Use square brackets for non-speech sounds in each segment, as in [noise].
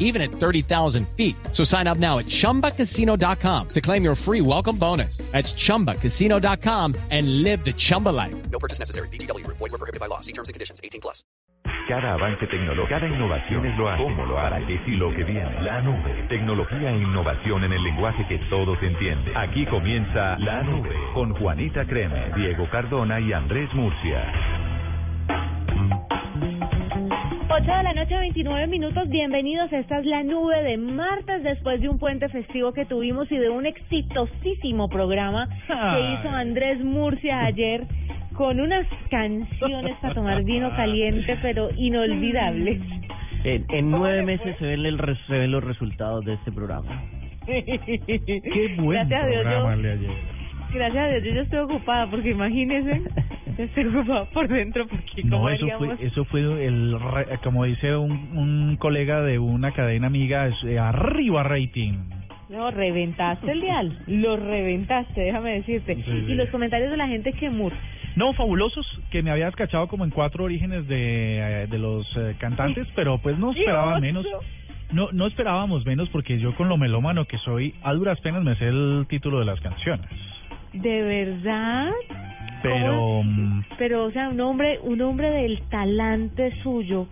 even at 30,000 feet. So sign up now at chumbacasino.com to claim your free welcome bonus. That's chumbacasino.com and live the Chumba life. No purchase necessary. BGW. Void were prohibited by law. See terms and conditions. 18 plus. Cada avance tecnológico, cada innovación es lo hace, cómo lo hará, qué y lo que viene. La nube, tecnología e innovación en el lenguaje que todos entienden. Aquí comienza La Nube con Juanita Creme, Diego Cardona y Andrés Murcia. 8 de la noche, 29 minutos. Bienvenidos. Esta es la nube de martes después de un puente festivo que tuvimos y de un exitosísimo programa que hizo Andrés Murcia ayer con unas canciones para tomar vino [laughs] caliente, pero inolvidables. En, en nueve meses se ven, el, se ven los resultados de este programa. [laughs] Qué buen Gracias a Dios, programa yo- ayer. Gracias a Dios, yo ya estoy ocupada porque imagínense, estoy ocupada por dentro porque No, eso fue, eso fue el, como dice un, un colega de una cadena amiga, es, eh, arriba rating. No, reventaste el dial, lo reventaste, déjame decirte. Sí, sí. Y los comentarios de la gente que Mur. No, fabulosos, que me habías cachado como en cuatro orígenes de, eh, de los eh, cantantes, pero pues no esperaba menos. No, no esperábamos menos porque yo con lo melómano que soy, a duras penas me sé el título de las canciones. ¿De verdad? Pero... mm, Pero, o sea, un hombre, un hombre del talante suyo,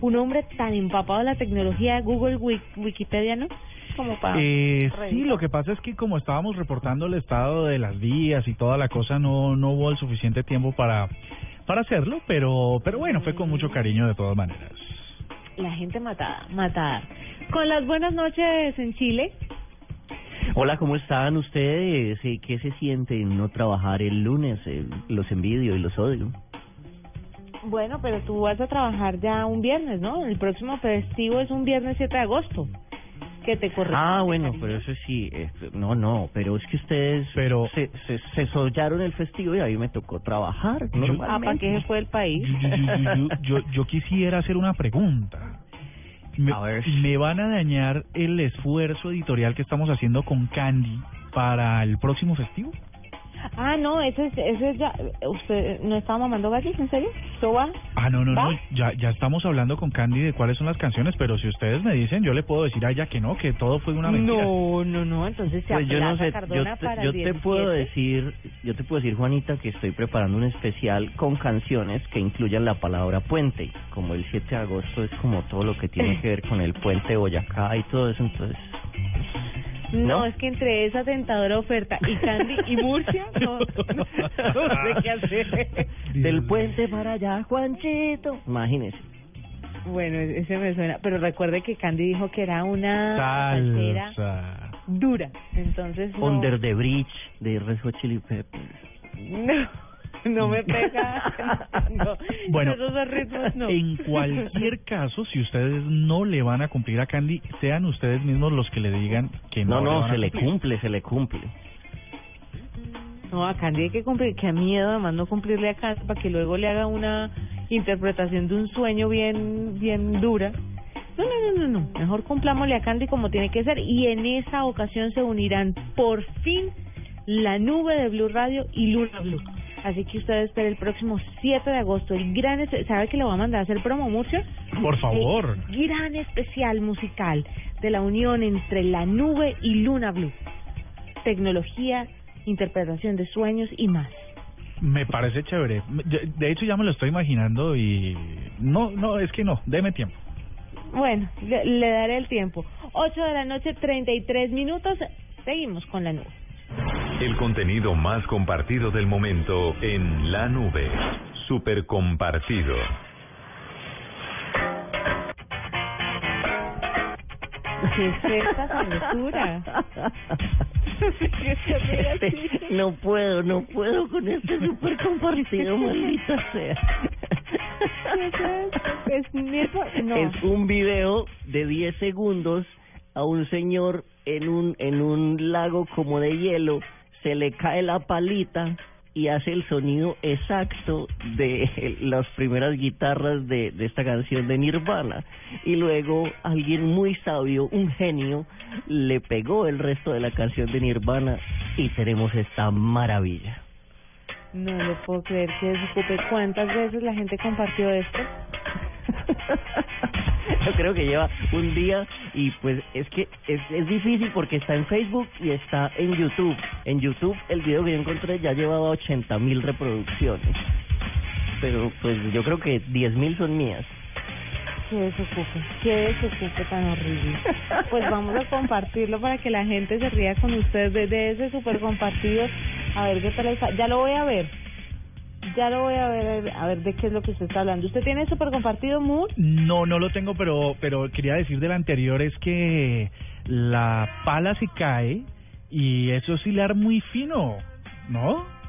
un hombre tan empapado de la tecnología, Google, Wik- Wikipedia, ¿no? Como para... Eh, sí, lo que pasa es que como estábamos reportando el estado de las vías y toda la cosa, no no hubo el suficiente tiempo para para hacerlo, pero pero bueno, fue con mucho cariño de todas maneras. La gente matada, matada. Con las buenas noches en Chile, Hola, ¿cómo están ustedes? ¿Qué se siente no trabajar el lunes? Eh, los envidio y los odio. bueno, pero tú vas a trabajar ya un viernes, ¿no? El próximo festivo es un viernes 7 de agosto. Que te corresponde. Ah, bueno, pero eso sí, eh, no, no, pero es que ustedes Pero- se, se, se sollaron el festivo y a mí me tocó trabajar. Ah, ¿para qué se fue el país? Yo, yo, yo, yo, yo- yo quisiera hacer una pregunta. Me, A ver. me van a dañar el esfuerzo editorial que estamos haciendo con Candy para el próximo festivo? Ah, no, ese es, ese es ya... ¿Usted no estaba mamando gallos, en serio? ¿Eso va? Ah, no, no, ¿Va? no, ya, ya estamos hablando con Candy de cuáles son las canciones, pero si ustedes me dicen, yo le puedo decir a ella que no, que todo fue una mentira. No, no, no, entonces se Pues yo no sé, Cardona yo te, para yo el te puedo 17. decir, yo te puedo decir Juanita que estoy preparando un especial con canciones que incluyan la palabra puente, como el 7 de agosto es como todo lo que tiene que ver con el puente Boyacá y todo eso, entonces No, ¿no? es que entre esa tentadora oferta y Candy y Murcia, [laughs] no, no sé qué hacer. del puente para allá, Juanchito, imagínese. Bueno, ese me suena, pero recuerde que Candy dijo que era una salsera Salsa. dura, entonces no, Under the Bridge de Red Hot Chili Peppers. no, [laughs] no me pega, [laughs] no, Bueno, esos dos ritmos no. en cualquier [laughs] caso, si ustedes no le van a cumplir a Candy, sean ustedes mismos los que le digan que no. No, no, van a se le cumple, se le cumple. No, a Candy hay que cumplir, qué miedo además no cumplirle a Candy para que luego le haga una interpretación de un sueño bien bien dura. No, no, no, no, no, mejor cumplámosle a Candy como tiene que ser y en esa ocasión se unirán por fin la nube de Blue Radio y Luna Blue. Así que usted espere el próximo 7 de agosto el gran, ¿sabe que le va a mandar a hacer promo, Murcia? Por favor. El gran especial musical de la unión entre la nube y Luna Blue. Tecnología, interpretación de sueños y más. Me parece chévere. De de hecho, ya me lo estoy imaginando y. No, no, es que no. Deme tiempo. Bueno, le, le daré el tiempo. 8 de la noche, 33 minutos. Seguimos con la nube. El contenido más compartido del momento en La Nube. Super compartido. ¿Qué es esta sabrosura? Este, no puedo, no puedo con este super compartido, [laughs] maldita sea. Es. Es un video de 10 segundos a un señor en un en un lago como de hielo, se le cae la palita y hace el sonido exacto de [laughs] las primeras guitarras de, de esta canción de Nirvana. Y luego alguien muy sabio, un genio, le pegó el resto de la canción de Nirvana y tenemos esta maravilla. No lo puedo creer que desocupe. ¿Cuántas veces la gente compartió esto? [laughs] [laughs] Yo creo que lleva un día y pues es que es, es difícil porque está en Facebook y está en YouTube. En YouTube el video que yo encontré ya llevaba 80 mil reproducciones. Pero pues yo creo que 10 mil son mías. Qué desocupe, qué desocupe tan horrible. Pues vamos a compartirlo para que la gente se ría con ustedes de, de ese super compartido. A ver qué tal está. Ya lo voy a ver. Ya lo voy a ver, a ver de qué es lo que usted está hablando. ¿Usted tiene super compartido Mood? No, no lo tengo, pero pero quería decir del anterior es que la pala se cae y eso es muy fino, ¿no?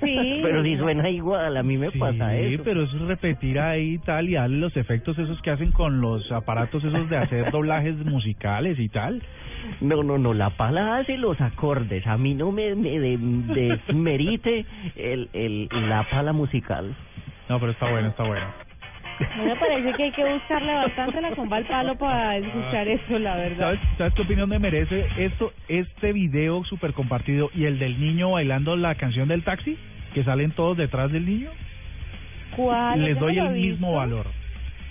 Sí. [laughs] Pero si suena igual, a mí me sí, pasa eso. pero es repetir ahí y tal y darle los efectos esos que hacen con los aparatos esos de hacer doblajes musicales y tal. No, no, no, la pala hace los acordes. A mí no me, me de- desmerite el, el, la pala musical. No, pero está bueno, está bueno. [laughs] Me parece que hay que buscarle bastante la comba al palo para escuchar eso, la verdad. ¿Sabes, ¿Sabes qué opinión me merece esto, este video súper compartido y el del niño bailando la canción del taxi? Que salen todos detrás del niño. ¿Cuál? Les doy el mismo valor.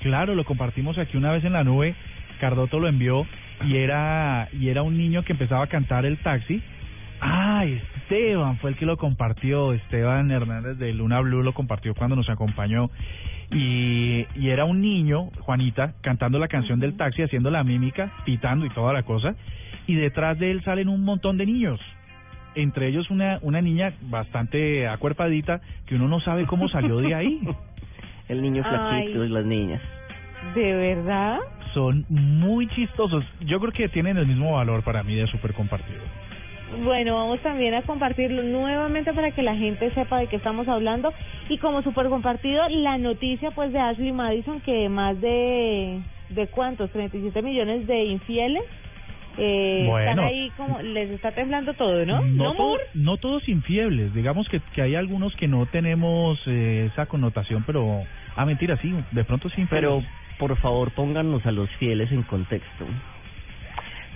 Claro, lo compartimos aquí una vez en la nube. Cardoto lo envió y era y era un niño que empezaba a cantar el taxi. Ah, Esteban fue el que lo compartió. Esteban Hernández de Luna Blue lo compartió cuando nos acompañó. Y, y era un niño, Juanita, cantando la canción del taxi, haciendo la mímica, pitando y toda la cosa. Y detrás de él salen un montón de niños. Entre ellos una, una niña bastante acuerpadita que uno no sabe cómo salió de ahí. [laughs] El niño flaquito Ay. y las niñas. ¿De verdad? Son muy chistosos. Yo creo que tienen el mismo valor para mí de súper compartido. Bueno, vamos también a compartirlo nuevamente para que la gente sepa de qué estamos hablando. Y como super compartido, la noticia pues de Ashley Madison que más de... ¿De cuántos? 37 millones de infieles. Eh, Bueno. Están ahí como... Les está temblando todo, ¿no? No, amor? no todos infiebles. Digamos que, que hay algunos que no tenemos eh, esa connotación, pero... Ah, mentira, sí. De pronto sí Pero infieles. por favor pónganos a los fieles en contexto.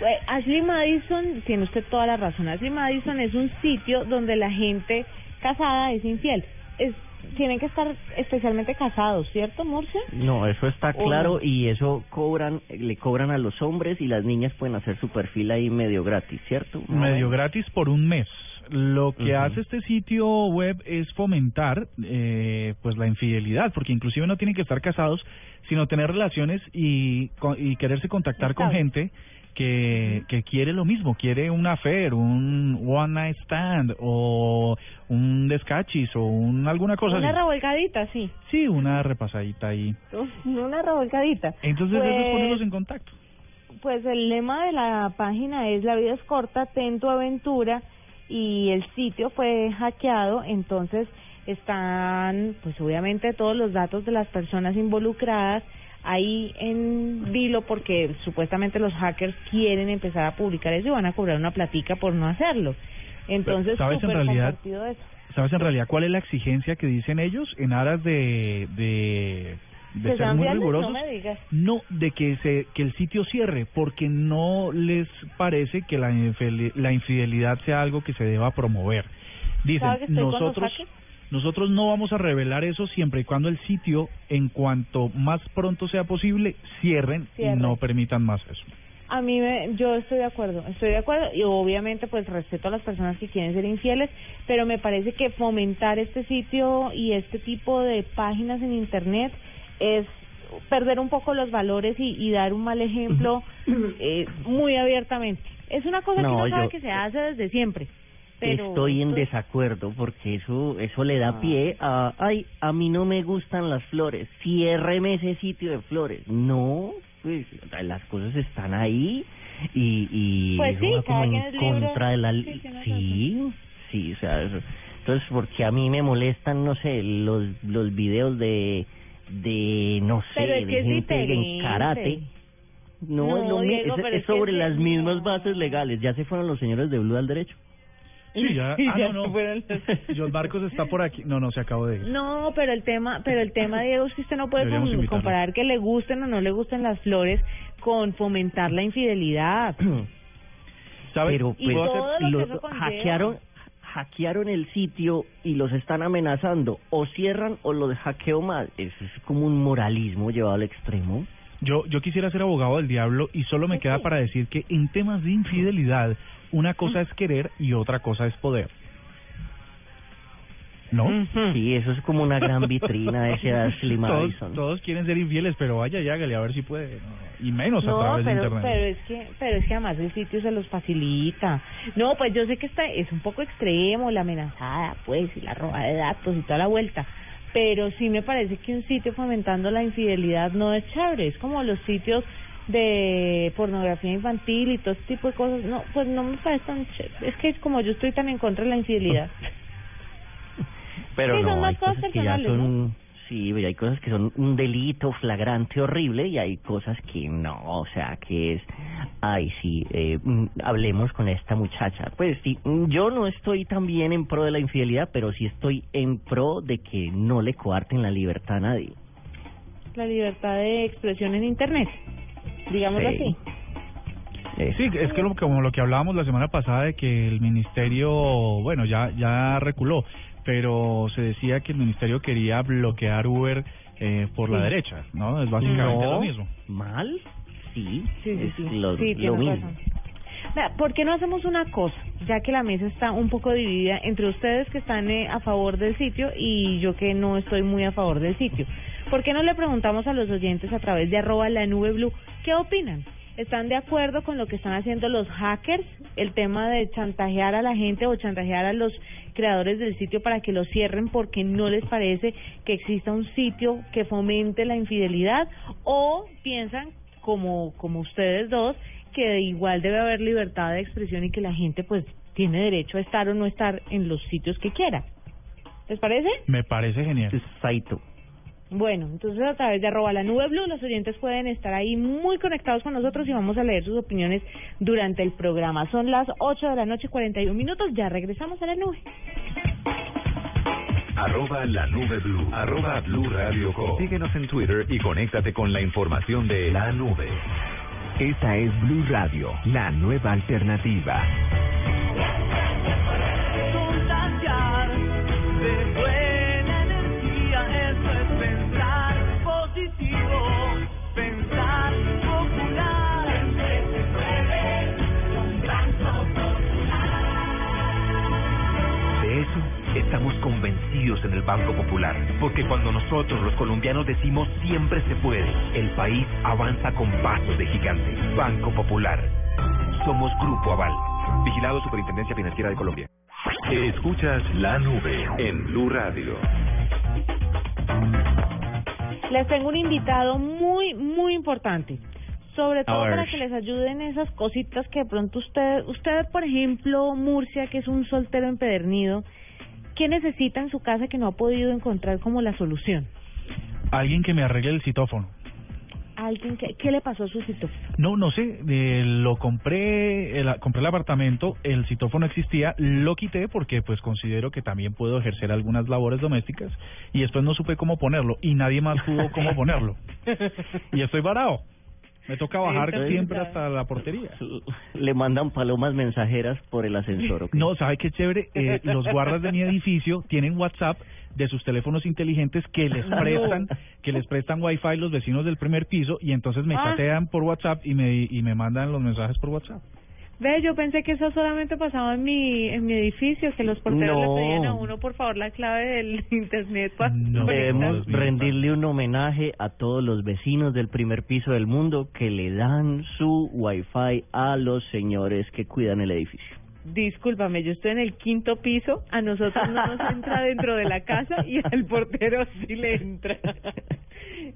Eh, Ashley Madison, tiene usted toda la razón. Ashley Madison es un sitio donde la gente casada es infiel. Es, tienen que estar especialmente casados, ¿cierto, Murcia? No, eso está ¿O claro y eso cobran, le cobran a los hombres y las niñas pueden hacer su perfil ahí medio gratis, ¿cierto? Medio gratis por un mes. Lo que hace este sitio web es fomentar eh, pues la infidelidad, porque inclusive no tienen que estar casados, sino tener relaciones y, y quererse contactar con gente que, que quiere lo mismo, quiere un affair, un one night stand o un descachis o un, alguna cosa Una así. revolcadita, sí. Sí, una repasadita ahí. Una revolcadita. Entonces eso es Pues- ponerlos en contacto. Pues el lema de la página es La vida es corta, ten tu aventura y el sitio fue hackeado, entonces están pues obviamente todos los datos de las personas involucradas ahí en vilo porque supuestamente los hackers quieren empezar a publicar eso y van a cobrar una platica por no hacerlo. Entonces, ¿sabes en realidad? eso. ¿Sabes en realidad cuál es la exigencia que dicen ellos en aras de, de, ser muy rigurosos? No me digas. No, de que se que el sitio cierre, porque no les parece que la, la infidelidad sea algo que se deba promover. Dicen, ¿Sabe que estoy con los nosotros? Nosotros no vamos a revelar eso siempre y cuando el sitio, en cuanto más pronto sea posible, cierren Cierren. y no permitan más eso. A mí, me, yo estoy de acuerdo, estoy de acuerdo y obviamente pues respeto a las personas que quieren ser infieles, pero me parece que fomentar este sitio y este tipo de páginas en internet es perder un poco los valores y, y dar un mal ejemplo [laughs] eh, muy abiertamente. Es una cosa No, que uno sabe yo- que se hace desde siempre. Pero Estoy en desacuerdo porque eso eso le da Ah. pie a, ay, a mí no me gustan las flores, ciérreme ese sitio de flores. No, pues las cosas están ahí y, y Pues eso sí, va como en contra de la... Sí, Sí, sí, o sea, eso- entonces porque a mí me molestan, no sé, los los videos de, de no sé, de gente en karate. No, No, es, lo mi- Diego, es- sobre las mismas bases legales. Ya se fueron los señores de Blue al derecho. Sí, ya. [laughs] Y Ah, ya no, no. fueron los- [laughs] John Marcos está por aquí. No, no, se acabó de ir. No, pero el tema, pero el tema, Diego, es que usted no puede com- comparar que le gusten o no le gusten las flores con fomentar la infidelidad. [clears throat] ¿Sabe? Pero Y pues, lo que los hackearon hackearon el sitio y los están amenazando o cierran o los hackeo más eso es como un moralismo llevado al extremo Yo, yo quisiera ser abogado del diablo y solo me queda para decir que en temas de infidelidad, una cosa es querer y otra cosa es poder. ¿No? Sí eso es como una gran vitrina ese [laughs] Ashley Todos, Madison todos quieren ser infieles, pero vaya y hágale a ver si puede. ¿no? Y menos a través de pero, internet. pero es que, pero es que además el sitio se los facilita. No, pues yo sé que está, es un poco extremo la amenazada, pues, y la roba de datos y toda la vuelta. Pero sí me parece que un sitio fomentando la infidelidad no es chévere. Es como los sitios de pornografía infantil y todo ese tipo de cosas. No, pues no me parece tan chévere. Es que es como yo estoy tan en contra de la infidelidad. [laughs] pero Sí, no hay cosas que ya son sí hay cosas que son un delito flagrante horrible y hay cosas que no o sea que es ay sí eh, mm, hablemos con esta muchacha pues sí mm, yo no estoy también en pro de la infidelidad pero sí estoy en pro de que no le coarten la libertad a nadie La libertad de expresión en Internet, digámoslo Sí. así. Sí, es que lo, como lo que hablábamos la semana pasada de que el ministerio, bueno, ya ya reculó, pero se decía que el ministerio quería bloquear Uber eh, por la derecha, ¿no? Es básicamente no lo mismo. mal sí Sí, sí, lo, Sí, lo tienes mismo razón. Vea, ¿Por qué no hacemos una cosa? Ya que la mesa está un poco dividida entre ustedes que están eh, a favor del sitio y yo que no estoy muy a favor del sitio. ¿Por qué no le preguntamos a los oyentes a través de arroba la nube blue qué opinan? ¿Están de acuerdo con lo que están haciendo los hackers? El tema de chantajear a la gente o chantajear a los creadores del sitio para que lo cierren porque no les parece que exista un sitio que fomente la infidelidad o piensan como como ustedes dos que igual debe haber libertad de expresión y que la gente pues tiene derecho a estar o no estar en los sitios que quiera. ¿Les parece? Me parece genial. Exacto. Bueno, entonces a través de arroba la nube blue los oyentes pueden estar ahí muy conectados con nosotros y vamos a leer sus opiniones durante el programa. Son las 8 de la noche 41 minutos, ya regresamos a la nube. Arroba la nube blue. Arroba blue radio com. Síguenos en Twitter y conéctate con la información de la nube. Esta es Blue Radio, la nueva alternativa. Positivo, pensar popular. se puede, un gran De eso estamos convencidos en el Banco Popular, porque cuando nosotros los colombianos decimos siempre se puede, el país avanza con pasos de gigante. Banco Popular. Somos Grupo Aval. Vigilado Superintendencia Financiera de Colombia. Escuchas la nube en Blue Radio. Les tengo un invitado muy, muy importante. Sobre todo para que les ayuden esas cositas que de pronto usted, usted por ejemplo, Murcia, que es un soltero empedernido, ¿qué necesita en su casa que no ha podido encontrar como la solución? Alguien que me arregle el citófono. Alguien que, ¿Qué le pasó a su sitio? No, no sé, eh, lo compré, el, compré el apartamento, el citófono existía, lo quité porque pues considero que también puedo ejercer algunas labores domésticas y después no supe cómo ponerlo y nadie más pudo cómo ponerlo. [laughs] Y estoy varado. Me toca bajar siempre hasta la portería. Le mandan palomas mensajeras por el ascensor. No, ¿sabe qué chévere? Eh, los guardas de mi edificio tienen WhatsApp de sus teléfonos inteligentes que les prestan, que les prestan wifi los vecinos del primer piso y entonces me Ah. chatean por WhatsApp y me y me mandan los mensajes por WhatsApp. Ve, yo pensé que eso solamente pasaba en mi en mi edificio, que los porteros No. le pedían a uno, por favor, la clave del [laughs] internet para No. Debemos rendirle un homenaje a todos los vecinos del primer piso del mundo que le dan su wifi a los señores que cuidan el edificio. Discúlpame, yo estoy en el quinto piso, a nosotros no nos entra dentro de la casa y al portero sí le entra. [laughs]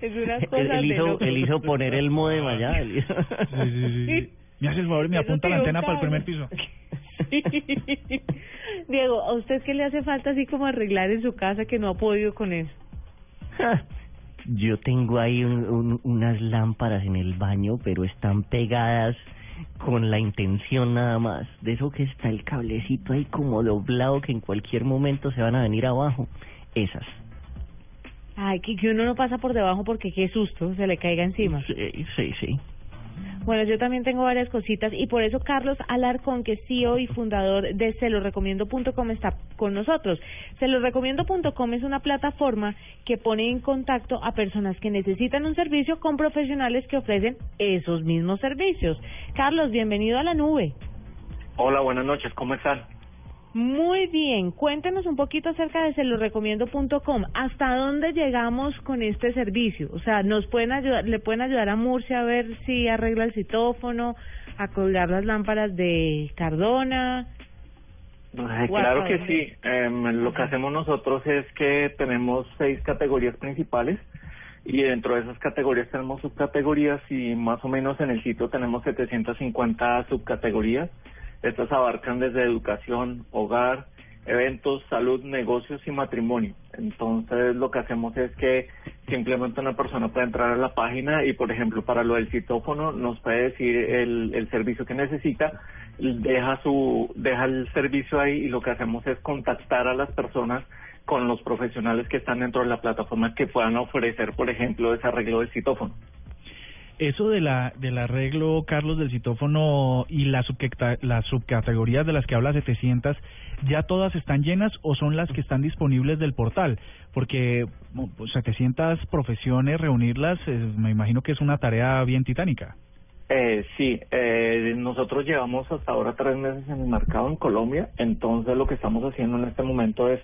Es una cosa Él, él de hizo, locos. él hizo poner el modem allá. él hizo- sí, sí, sí. [laughs] Me hace el favor y me apunta la antena para el primer piso. [laughs] Diego, ¿a usted qué le hace falta así como arreglar en su casa que no ha podido con eso? [laughs] Yo tengo ahí un- un- unas lámparas en el baño, pero están pegadas con la intención nada más. De eso que está el cablecito ahí como doblado que en cualquier momento se van a venir abajo. Esas. Ay, que, que uno no pasa por debajo porque qué susto, se le caiga encima. Sí, sí, sí. Bueno, yo también tengo varias cositas y por eso Carlos Alarcón, que es CEO y fundador de celorecomiendo.com, está con nosotros. Celorecomiendo.com es una plataforma que pone en contacto a personas que necesitan un servicio con profesionales que ofrecen esos mismos servicios. Carlos, bienvenido a la nube. Hola, buenas noches, ¿cómo están? Muy bien, cuéntenos un poquito acerca de celorecomiendo.com. ¿Hasta dónde llegamos con este servicio? O sea, nos pueden ayudar, le pueden ayudar a Murcia a ver si arregla el citófono, a colgar las lámparas de Cardona. Ay, claro que sí. Em, lo que hacemos nosotros es que tenemos seis categorías principales y dentro de esas categorías tenemos subcategorías y más o menos en el sitio tenemos 750 subcategorías. Estas abarcan desde educación, hogar, eventos, salud, negocios y matrimonio. Entonces lo que hacemos es que simplemente una persona puede entrar a la página y por ejemplo para lo del citófono nos puede decir el, el servicio que necesita, deja su deja el servicio ahí y lo que hacemos es contactar a las personas con los profesionales que están dentro de la plataforma que puedan ofrecer por ejemplo ese arreglo del citófono. Eso de la del arreglo, Carlos, del citófono y las las subcategorías de las que habla 700, ¿ya todas están llenas o son las que están disponibles del portal? Porque 700 pues, profesiones, reunirlas, me imagino que es una tarea bien titánica. Eh, sí, eh, nosotros llevamos hasta ahora tres meses en el mercado en Colombia, entonces lo que estamos haciendo en este momento es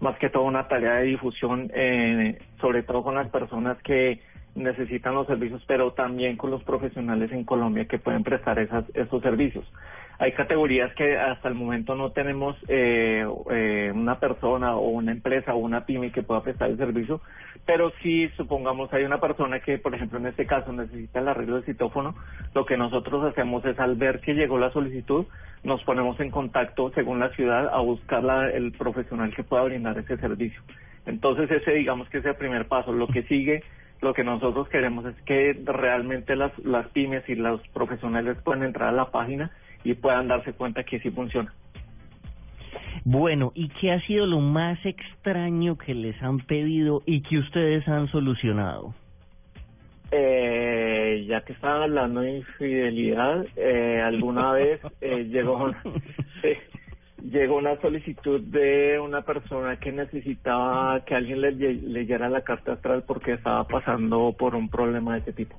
más que todo una tarea de difusión, eh, sobre todo con las personas que necesitan los servicios, pero también con los profesionales en Colombia que pueden prestar esas, esos servicios. Hay categorías que hasta el momento no tenemos eh, eh, una persona o una empresa o una pyme que pueda prestar el servicio, pero si supongamos hay una persona que, por ejemplo, en este caso necesita el arreglo del citófono, lo que nosotros hacemos es al ver que llegó la solicitud, nos ponemos en contacto según la ciudad a buscar la, el profesional que pueda brindar ese servicio. Entonces ese digamos que es el primer paso. Lo que sigue lo que nosotros queremos es que realmente las, las pymes y los profesionales puedan entrar a la página y puedan darse cuenta que sí funciona. Bueno, ¿y qué ha sido lo más extraño que les han pedido y que ustedes han solucionado? Eh, ya que estaban hablando de infidelidad, eh, alguna vez eh, llegó, [laughs] llegó una solicitud de una persona que necesitaba que alguien le leyera la carta astral porque estaba pasando por un problema de ese tipo.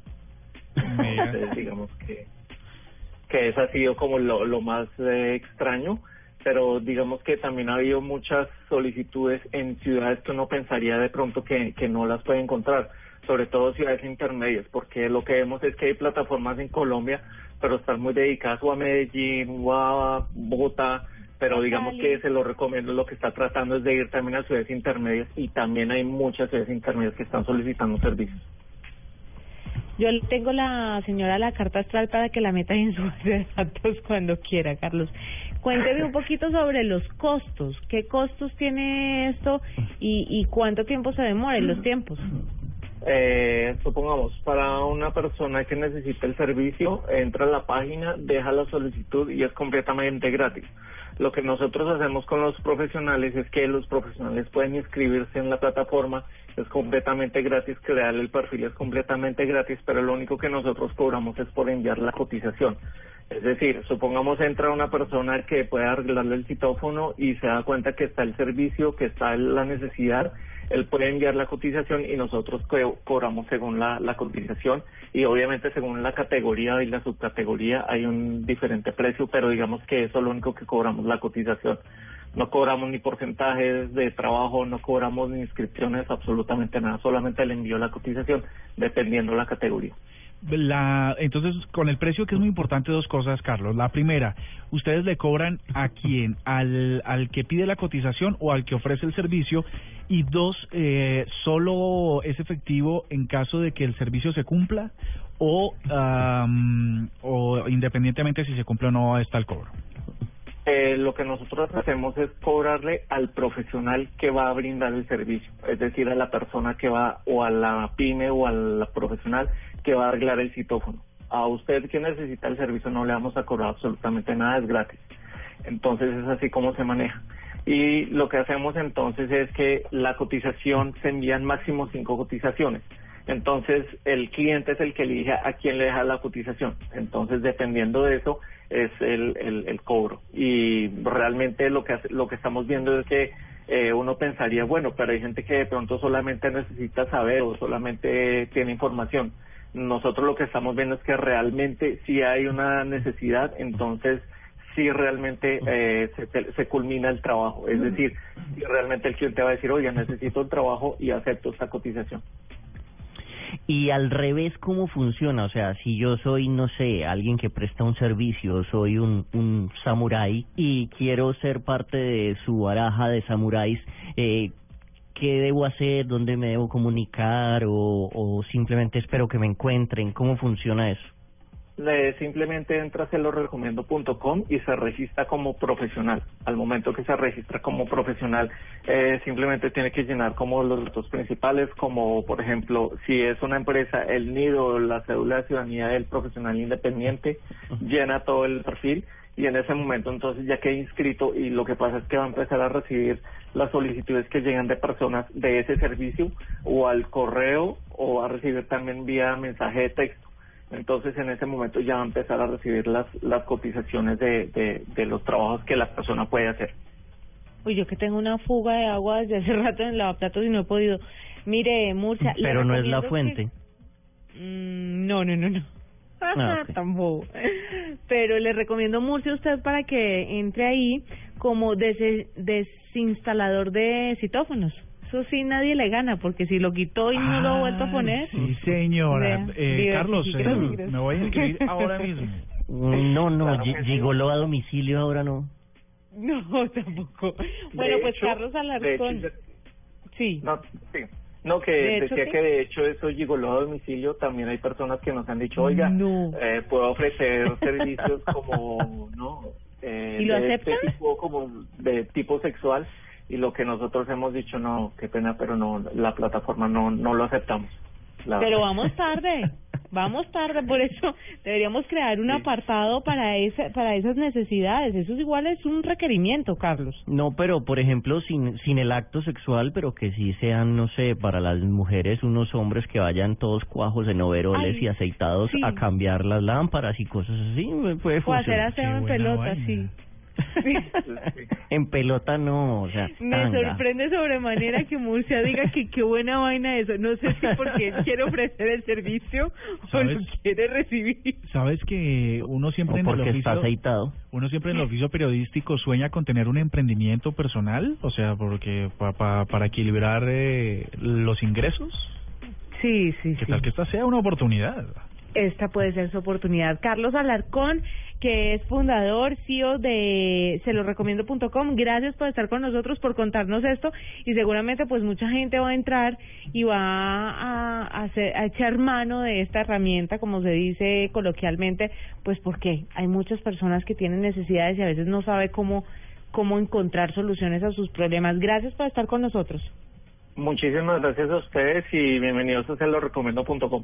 Entonces, digamos que que eso ha sido como lo, lo más eh, extraño, pero digamos que también ha habido muchas solicitudes en ciudades que uno pensaría de pronto que, que no las puede encontrar, sobre todo ciudades intermedias, porque lo que vemos es que hay plataformas en Colombia, pero están muy dedicadas o a Medellín o a Bogotá, pero digamos que se lo recomiendo, lo que está tratando es de ir también a ciudades intermedias y también hay muchas ciudades intermedias que están solicitando servicios. Yo tengo la señora la carta astral para que la meta en su base de datos cuando quiera, Carlos. Cuénteme un poquito sobre los costos. ¿Qué costos tiene esto y, y cuánto tiempo se demora en los tiempos? Eh, supongamos, para una persona que necesita el servicio, entra a la página, deja la solicitud y es completamente gratis. Lo que nosotros hacemos con los profesionales es que los profesionales pueden inscribirse en la plataforma, es completamente gratis, crear el perfil es completamente gratis, pero lo único que nosotros cobramos es por enviar la cotización. Es decir, supongamos entra una persona que puede arreglarle el citófono y se da cuenta que está el servicio, que está la necesidad, él puede enviar la cotización y nosotros co cobramos según la, la cotización y obviamente según la categoría y la subcategoría hay un diferente precio, pero digamos que eso es lo único que cobramos, la cotización. No cobramos ni porcentajes de trabajo, no cobramos ni inscripciones, absolutamente nada, solamente le envío la cotización dependiendo la categoría. La, entonces, con el precio que es muy importante, dos cosas, Carlos. La primera, ¿ustedes le cobran a [laughs] quién? ¿Al, al que pide la cotización o al que ofrece el servicio? Y dos, eh, ¿solo es efectivo en caso de que el servicio se cumpla o, um, o independientemente si se cumple o no está el cobro? Eh, lo que nosotros hacemos es cobrarle al profesional que va a brindar el servicio, es decir, a la persona que va o a la pyme o al profesional que va a arreglar el citófono. a usted que necesita el servicio no le vamos a cobrar absolutamente nada, es gratis. Entonces es así como se maneja. Y lo que hacemos entonces es que la cotización se envían máximo cinco cotizaciones. Entonces el cliente es el que elige a quién le deja la cotización. Entonces dependiendo de eso es el, el, el cobro. Y realmente lo que lo que estamos viendo es que eh, uno pensaría bueno, pero hay gente que de pronto solamente necesita saber o solamente tiene información. Nosotros lo que estamos viendo es que realmente sí hay una necesidad, entonces sí realmente eh, se, se culmina el trabajo. Es decir, si realmente el cliente va a decir, oye, necesito el trabajo y acepto esta cotización. Y al revés, ¿cómo funciona? O sea, si yo soy, no sé, alguien que presta un servicio, soy un, samurái y quiero ser parte de su baraja de samuráis, eh, ¿qué debo hacer? ¿Dónde me debo comunicar? O, ¿O simplemente espero que me encuentren? ¿Cómo funciona eso? Le, simplemente entra a celorrecomiendo.com y se registra como profesional. Al momento que se registra como profesional, eh, simplemente tiene que llenar como los datos principales, como por ejemplo, si es una empresa, el nido, la cédula de ciudadanía del profesional independiente, llena todo el perfil y en ese momento entonces ya queda inscrito y lo que pasa es que va a empezar a recibir las solicitudes que llegan de personas de ese servicio o al correo o a recibir también vía mensaje de texto. Entonces en ese momento ya va a empezar a recibir las, las cotizaciones de, de, de los trabajos que la persona puede hacer. Uy, yo que tengo una fuga de agua desde hace rato en el lavaplatos y no he podido. Mire, Murcia... Pero no es la fuente. que- Mm, no, no, no, no. Ah, ok. [laughs] Tampoco. Pero le recomiendo Murcia a usted para que entre ahí como des- desinstalador de citófonos. Eso sí nadie le gana, porque si lo quitó y no lo ha vuelto a poner... Sí, señora. Vea, Eh, Carlos, eh, me voy a inscribir [laughs] ahora mismo. No, no, Claro sí. gigoló a domicilio ahora no. No, [laughs] tampoco. Bueno, De pues hecho- Carlos Alarcón. hecho, Sí. No, sí. No, que De decía que de hecho eso gigoló a domicilio. También hay personas que nos han dicho, oiga, No. eh, puedo ofrecer servicios como, [laughs] ¿no? Eh, ¿Y lo de este tipo, como de tipo sexual. Y lo que nosotros hemos dicho, no, qué pena, pero no, la plataforma no, no lo aceptamos. La Pero verdad. vamos tarde, [laughs] vamos tarde, por eso deberíamos crear un Sí. apartado para ese, para esas necesidades. Eso es igual es un requerimiento, Carlos. No, pero por ejemplo, sin, sin el acto sexual, pero que sí sean, no sé, para las mujeres, unos hombres que vayan todos cuajones en overoles Ay, y aceitados sí. a cambiar las lámparas y cosas así, puede O hacer funcionar. aseo en buena pelota, vaina. sí. En pelota no, o sea, Me sorprende sobremanera que Murcia diga que qué buena vaina eso. No sé si porque él quiere ofrecer el servicio o lo quiere recibir. Sabes que uno siempre o en el está oficio, aceitado. uno siempre en el oficio periodístico sueña con tener un emprendimiento personal, o sea, porque pa, pa- para equilibrar eh, los ingresos, Sí, sí, que sí. tal que esta sea una oportunidad. Esta puede ser su oportunidad. Carlos Alarcón, que es fundador, CEO de se lo recomiendo.com, gracias por estar con nosotros, por contarnos esto y seguramente pues mucha gente va a entrar y va a, a, echar mano de esta herramienta, como se dice coloquialmente, pues porque hay muchas personas que tienen necesidades y a veces no sabe cómo cómo encontrar soluciones a sus problemas. Gracias por estar con nosotros. Muchísimas gracias a ustedes y bienvenidos a celorrecomiendo.com.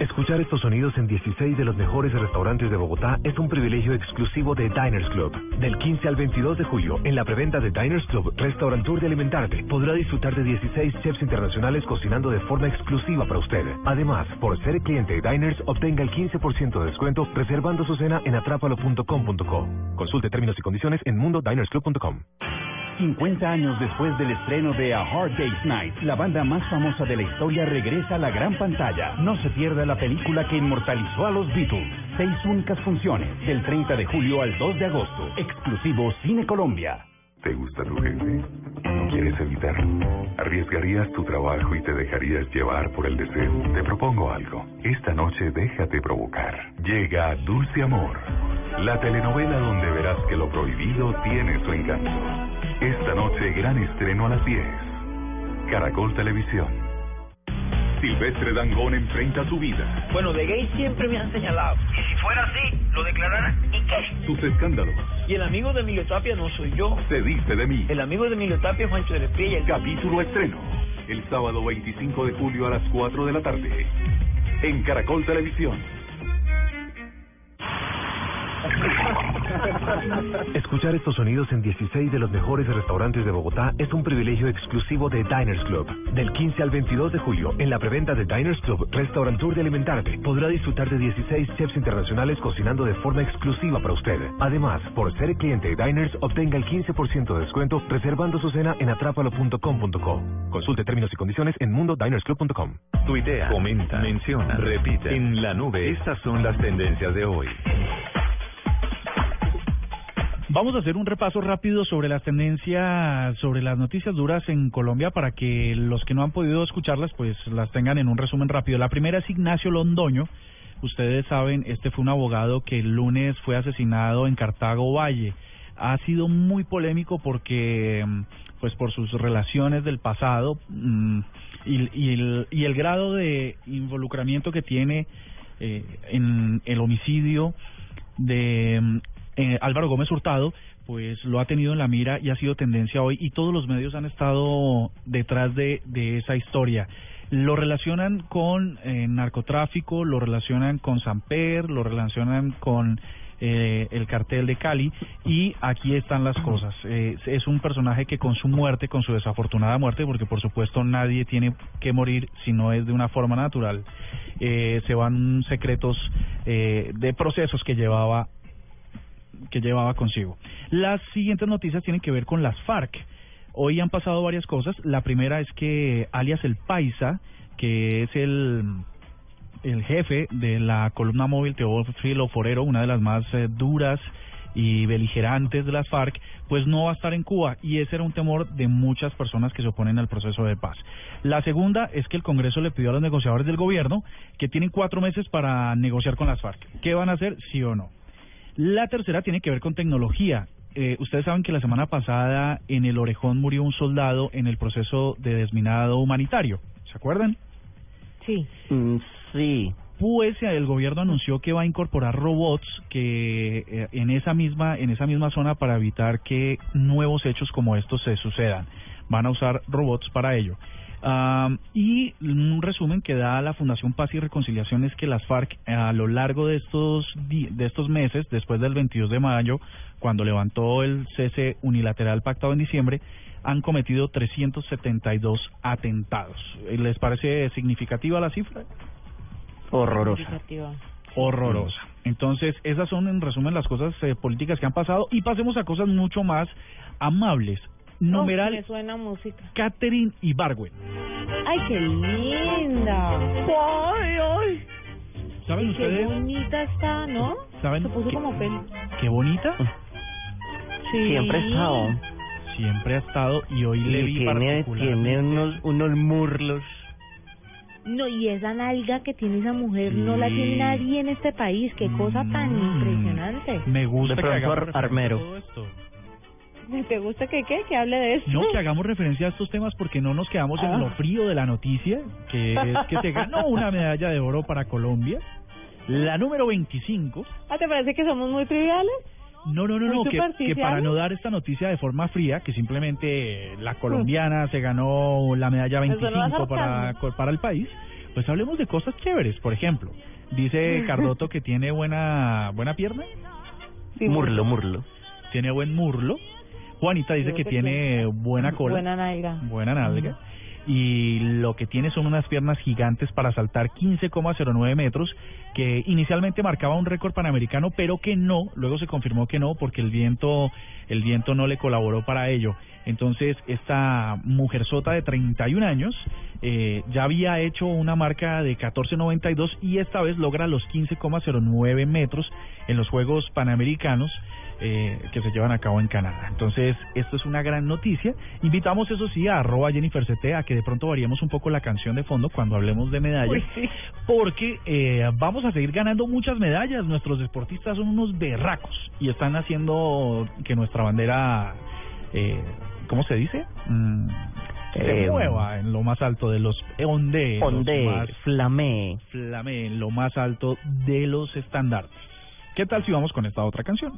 Escuchar estos sonidos en 16 de los mejores restaurantes de Bogotá es un privilegio exclusivo de Diners Club. Del 15 al 22 de julio, en la preventa de Diners Club Restaurant Tour de Alimentarte, podrá disfrutar de 16 chefs internacionales cocinando de forma exclusiva para usted. Además, por ser cliente de Diners, obtenga el 15% de descuento reservando su cena en atrápalo.com.co. Consulte términos y condiciones en mundodinersclub.com. 50 años después del estreno de A Hard Day's Night, la banda más famosa de la historia regresa a la gran pantalla. No se pierda la película que inmortalizó a los Beatles. Seis únicas funciones, del 30 de julio al 2 de agosto. Exclusivo Cine Colombia. ¿Te gusta tu jefe? ¿No quieres evitarlo? ¿Arriesgarías tu trabajo y te dejarías llevar por el deseo? Te propongo algo. Esta noche déjate provocar. Llega Dulce Amor, la telenovela donde verás que lo prohibido tiene su encanto. Esta noche gran estreno a las 10. Caracol Televisión. Silvestre Dangón enfrenta su vida, Bueno, de gay siempre me han señalado. Y si fuera así, lo declarara. ¿Y qué? sus escándalos. Y el amigo de Emilio Tapia no soy yo. Se dice de mí. El amigo de Emilio Tapia es Juancho de la Espriella. Capítulo estreno. El sábado 25 de julio a las 4 de la tarde. En Caracol Televisión. Escuchar estos sonidos en 16 de los mejores restaurantes de Bogotá es un privilegio exclusivo de Diners Club. Del 15 al 22 de julio, en la preventa de Diners Club Restaurant Tour de Alimentarte, podrá disfrutar de 16 chefs internacionales cocinando de forma exclusiva para usted. Además, por ser cliente de Diners, obtenga el 15% de descuento reservando su cena en atrápalo.com.co. Consulte términos y condiciones en mundodinersclub.com. Tuitea, comenta, menciona, repite. En la nube, estas son las tendencias de hoy. Vamos a hacer un repaso rápido sobre las tendencias, sobre las noticias duras en Colombia para que los que no han podido escucharlas pues las tengan en un resumen rápido. La primera es Ignacio Londoño. Ustedes saben, este fue un abogado que el lunes fue asesinado en Cartago Valle. Ha sido muy polémico porque mm, pues por sus relaciones del pasado mm, y, el, y el grado de involucramiento que tiene eh, en el homicidio de mm, eh, Álvaro Gómez Hurtado, pues lo ha tenido en la mira y ha sido tendencia hoy y todos los medios han estado detrás de, esa historia. Lo relacionan con eh, narcotráfico, lo relacionan con Samper, lo relacionan con eh, el cartel de Cali y aquí están las cosas. Eh, es un personaje que con su muerte, con su desafortunada muerte, porque por supuesto nadie tiene que morir si no es de una forma natural, eh, se van secretos eh, de procesos que llevaba que llevaba consigo. Las siguientes noticias tienen que ver con las FARC. Hoy han pasado varias cosas. La primera es que alias el Paisa, que es el el jefe de la columna móvil Teófilo Forero, una de las más eh, duras y beligerantes de las FARC, pues no va a estar en Cuba y ese era un temor de muchas personas que se oponen al proceso de paz. La segunda es que el Congreso le pidió a los negociadores del gobierno que tienen cuatro meses para negociar con las FARC. ¿Qué van a hacer? Sí o no. La tercera tiene que ver con tecnología. Eh, ustedes saben que la semana pasada en el Orejón murió un soldado en el proceso de desminado humanitario. ¿Se acuerdan? Sí. sí. Pues eh, el gobierno anunció que va a incorporar robots que eh, en esa misma en esa misma zona para evitar que nuevos hechos como estos se sucedan. Van a usar robots para ello. Am, y un resumen que da la Fundación Paz y Reconciliación es que las FARC eh, a lo largo de estos de estos meses, después del 22 de mayo, cuando levantó el cese unilateral pactado en diciembre, han cometido 372 atentados. ¿Les parece significativa la cifra? Horrorosa. Significativa. horrorosa. Entonces, esas son en resumen las cosas eh, políticas que han pasado y pasemos a cosas mucho más amables. Numeral me suena música. Catherine Ibargüen. Ay, qué linda. Ay, ay. ¿Saben Qué ustedes bonita está, ¿no? ¿Saben Se puso qué- como pelo. qué bonita? Sí. Siempre ha estado. Siempre ha estado y hoy le vi tiene, tiene unos, unos murlos. No, y esa nalga que tiene esa mujer no la tiene Sí. nadie en este país. Qué cosa tan Mm. impresionante. Me gusta De que hagamos ar- armero. todo esto. [laughs] ¿Te gusta que qué? Que hable de esto. No, que hagamos referencia a estos temas porque no nos quedamos Ah. en lo frío de la noticia, que es que se ganó una medalla de oro para Colombia. La número 25 ¿Ah, te parece que somos muy triviales? No, no, no, ¿Muy no, que, para no dar esta noticia de forma fría, que simplemente la colombiana se ganó la medalla Eso no va a 25 ser para, para el país, pues hablemos de cosas chéveres, por ejemplo. Dice [laughs] Cardoto que tiene buena buena pierna, Murlo, murlo. tiene buen murlo. Juanita dice que que tiene buena cola, Buena nalga. buena nalga. Y lo que tiene son unas piernas gigantes para saltar 15,09 metros, que inicialmente marcaba un récord panamericano, pero que no, luego se confirmó que no, porque el viento, el viento no le colaboró para ello. Entonces, esta mujerzota de 31 años eh, ya había hecho una marca de 14.92 y esta vez logra los 15,09 metros en los Juegos Panamericanos eh, que se llevan a cabo en Canadá. Entonces, esto es una gran noticia. Invitamos, eso sí, a arroba Jennifer CT a que de pronto variemos un poco la canción de fondo cuando hablemos de medallas, Uy, sí. porque eh, vamos a seguir ganando muchas medallas. Nuestros deportistas son unos berracos y están haciendo que nuestra bandera, eh, ¿cómo se dice? Mm, se Eh, mueva en lo más alto de los eh, onde, los Onde, más Flamé. flame, en lo más alto de los estandartes. ¿Qué tal si vamos con esta otra canción?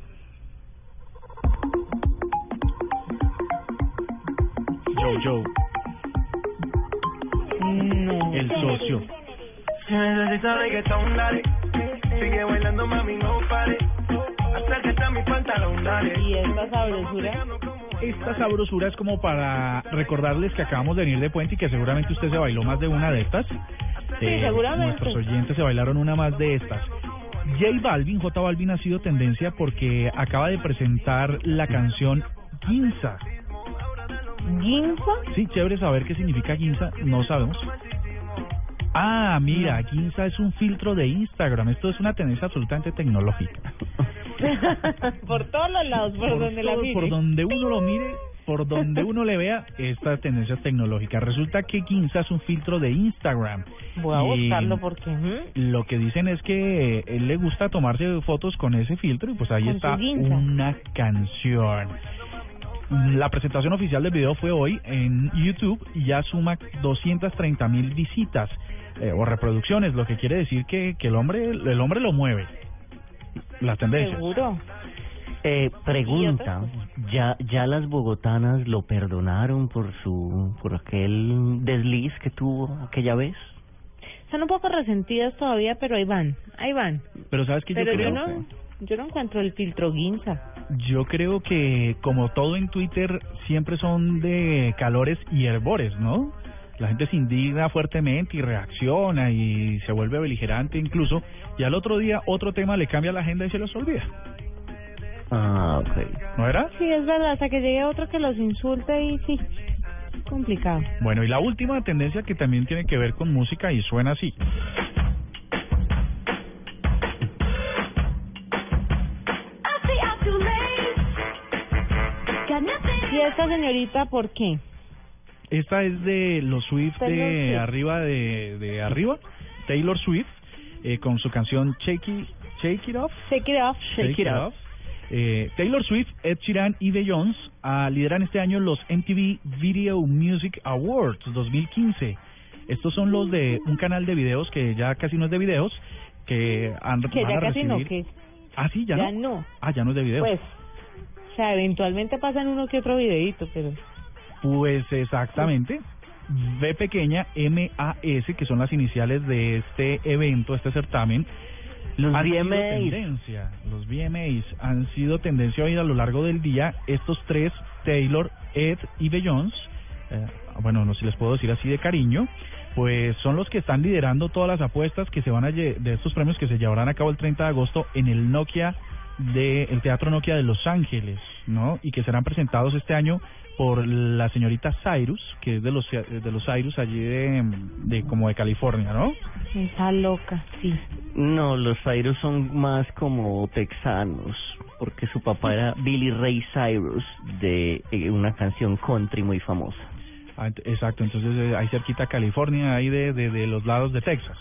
Joe Joe, No. el socio. Si necesitas reggaetón, dale. Sigue bailando, mami, no pare. Acércate a mi pantalón, dale. ¿Y esta sabrosura? Esta sabrosura es como para recordarles que acabamos de venir de puente y que seguramente usted se bailó más de una de estas. Eh, seguramente. Nuestros oyentes se bailaron una más de estas. J Balvin, J Balvin ha sido tendencia porque acaba de presentar la canción Ginza. ¿Ginza? Sí, chévere saber qué significa Ginza, no sabemos. Ah, mira, Ginza es un filtro de Instagram. Esto es una tendencia absolutamente tecnológica. [laughs] por todos los lados, por, donde la mire. por donde uno lo mire, por donde uno le vea estas tendencias tecnológicas. Resulta que Ginza es un filtro de Instagram. Voy a buscarlo porque... Lo que dicen es que él le gusta tomarse fotos con ese filtro y pues ahí está una canción. La presentación oficial del video fue hoy en YouTube y ya suma 230 mil visitas eh, o reproducciones, lo que quiere decir que, que el hombre el hombre lo mueve. Las tendencias. Seguro. Eh, pregunta, ¿ya, ¿ya las bogotanas lo perdonaron por su por aquel desliz que tuvo aquella vez? Están un poco resentidas todavía, pero ahí van, ahí van. Pero sabes que yo Pero creo yo no, yo no encuentro el filtro Ginza. Yo creo que como todo en Twitter siempre son de calores y herbores, ¿no? La gente se indigna fuertemente y reacciona y se vuelve beligerante incluso y al otro día otro tema le cambia la agenda y se los olvida. Ah, ok. ¿No era? Sí, es verdad, hasta que llegue otro que los insulte y sí, complicado. Bueno, y la última tendencia que también tiene que ver con música y suena así. Señorita por qué? Esta es de los Swift Taylor de Swift. arriba de, de arriba, Taylor Swift, eh, con su canción Shake It, Shake It Off. Shake it off, Shake It Off. Eh, Taylor Swift, Ed Sheeran y Beyoncé ah, lideran este año los MTV Video Music Awards 2015. Estos son los de un canal de videos que ya casi no es de videos, que han Que van ya a casi no, recibir- que Ah, sí, ya, ya no. no. Ah, ya no es de videos. Pues, sea, eventualmente pasan uno que otro videito, pero... Pues exactamente. B pequeña MAS, que son las iniciales de este evento, este certamen. Los han sido VMAs. tendencia. Los VMAs han sido tendencia hoy a lo largo del día. Estos tres, Taylor, Ed y Beyoncé, eh, bueno, no sé si les puedo decir así de cariño, pues son los que están liderando todas las apuestas que se van a de estos premios que se llevarán a cabo el 30 de agosto en el Nokia de el Teatro Nokia de Los Ángeles, ¿no? Y que serán presentados este año por la señorita Cyrus, que es de los de los Cyrus allí de, de como de California, ¿no? Está loca, sí. No, los Cyrus son más como texanos, porque su papá era Billy Ray Cyrus de eh, una canción country muy famosa. Ah, exacto, entonces eh, ahí cerquita California, ahí de, de, de los lados de Texas.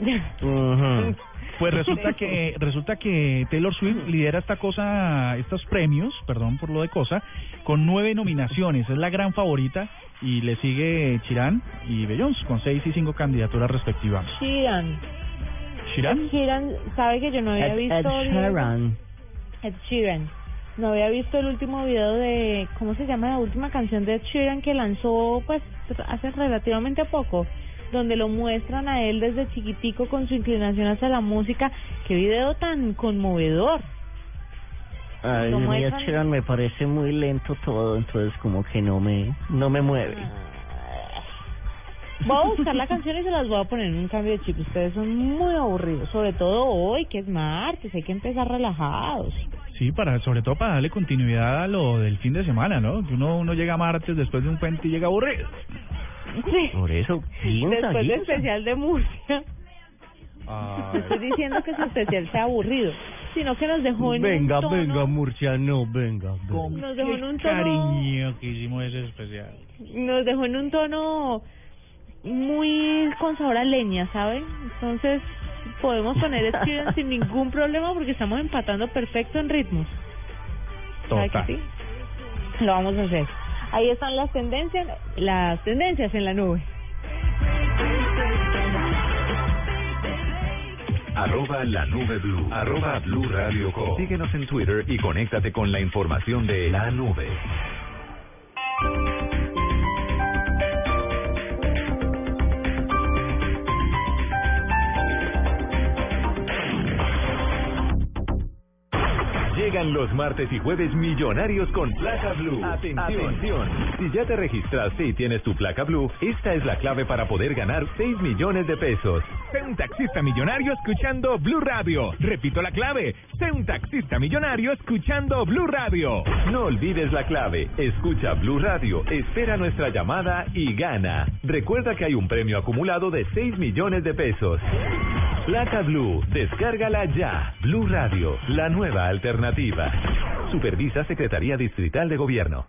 [laughs] Pues resulta que resulta que Taylor Swift lidera esta cosa, estos premios, perdón por lo de cosa, con nueve nominaciones. Es la gran favorita y le sigue Chirán y Beyoncé con seis y cinco candidaturas respectivamente. Sheeran. ¿Chirán? Ed Sheeran, sabe que yo no había Ed, visto... Ed Sheeran. Ed Sheeran. No había visto el último video de... ¿Cómo se llama la última canción de Ed Sheeran que lanzó pues hace relativamente poco? Donde lo muestran a él desde chiquitico con su inclinación hacia la música. Qué video tan conmovedor. Ay, Lo a mí Ed muestran- Sheeran me parece muy lento todo, entonces como que no me no me mueve. Voy a buscar la canción y se las voy a poner en un cambio de chip. Ustedes son muy aburridos, sobre todo hoy, que es martes, hay que empezar relajados. Sí, para sobre todo para darle continuidad a lo del fin de semana, ¿no? Que uno uno llega martes después de un puente y llega aburrido. Sí. Por eso, Ginza, Después de Ginza. especial de Murcia. No estoy diciendo que su especial sea aburrido, sino que nos dejó en Venga, un tono... venga, Murciano, venga. venga. Nos dejó en un tono... Cariño que hicimos ese especial. Nos dejó en un tono muy con sabor a leña, ¿sabe? Entonces podemos poner Sheeran sin ningún problema porque estamos empatando perfecto en ritmos. ¿Sabe que Total. sí? Lo vamos a hacer. Ahí están las tendencias, las tendencias en la nube. Arroba la nube blue. Arroba blue radio com. Síguenos en Twitter y conéctate con la información de la nube. Llegan los martes y jueves millonarios con placa blue. Atención. Si ya te registraste y tienes tu placa blue, esta es la clave para poder ganar 6 millones de pesos. Sé un taxista millonario escuchando Blue Radio. Repito la clave. Sé un taxista millonario escuchando Blue Radio. No olvides la clave. Escucha Blue Radio, espera nuestra llamada y gana. Recuerda que hay un premio acumulado de 6 millones de pesos. Placa Blue, descárgala ya. Blue Radio, la nueva alternativa. Supervisa Secretaría Distrital de Gobierno.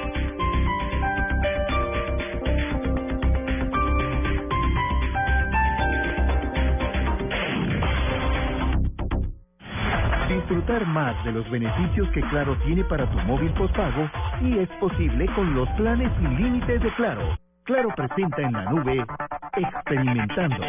Disfrutar más de los beneficios que Claro tiene para tu móvil postpago y es posible con los planes sin límites de Claro. Claro presenta en la nube Experimentando.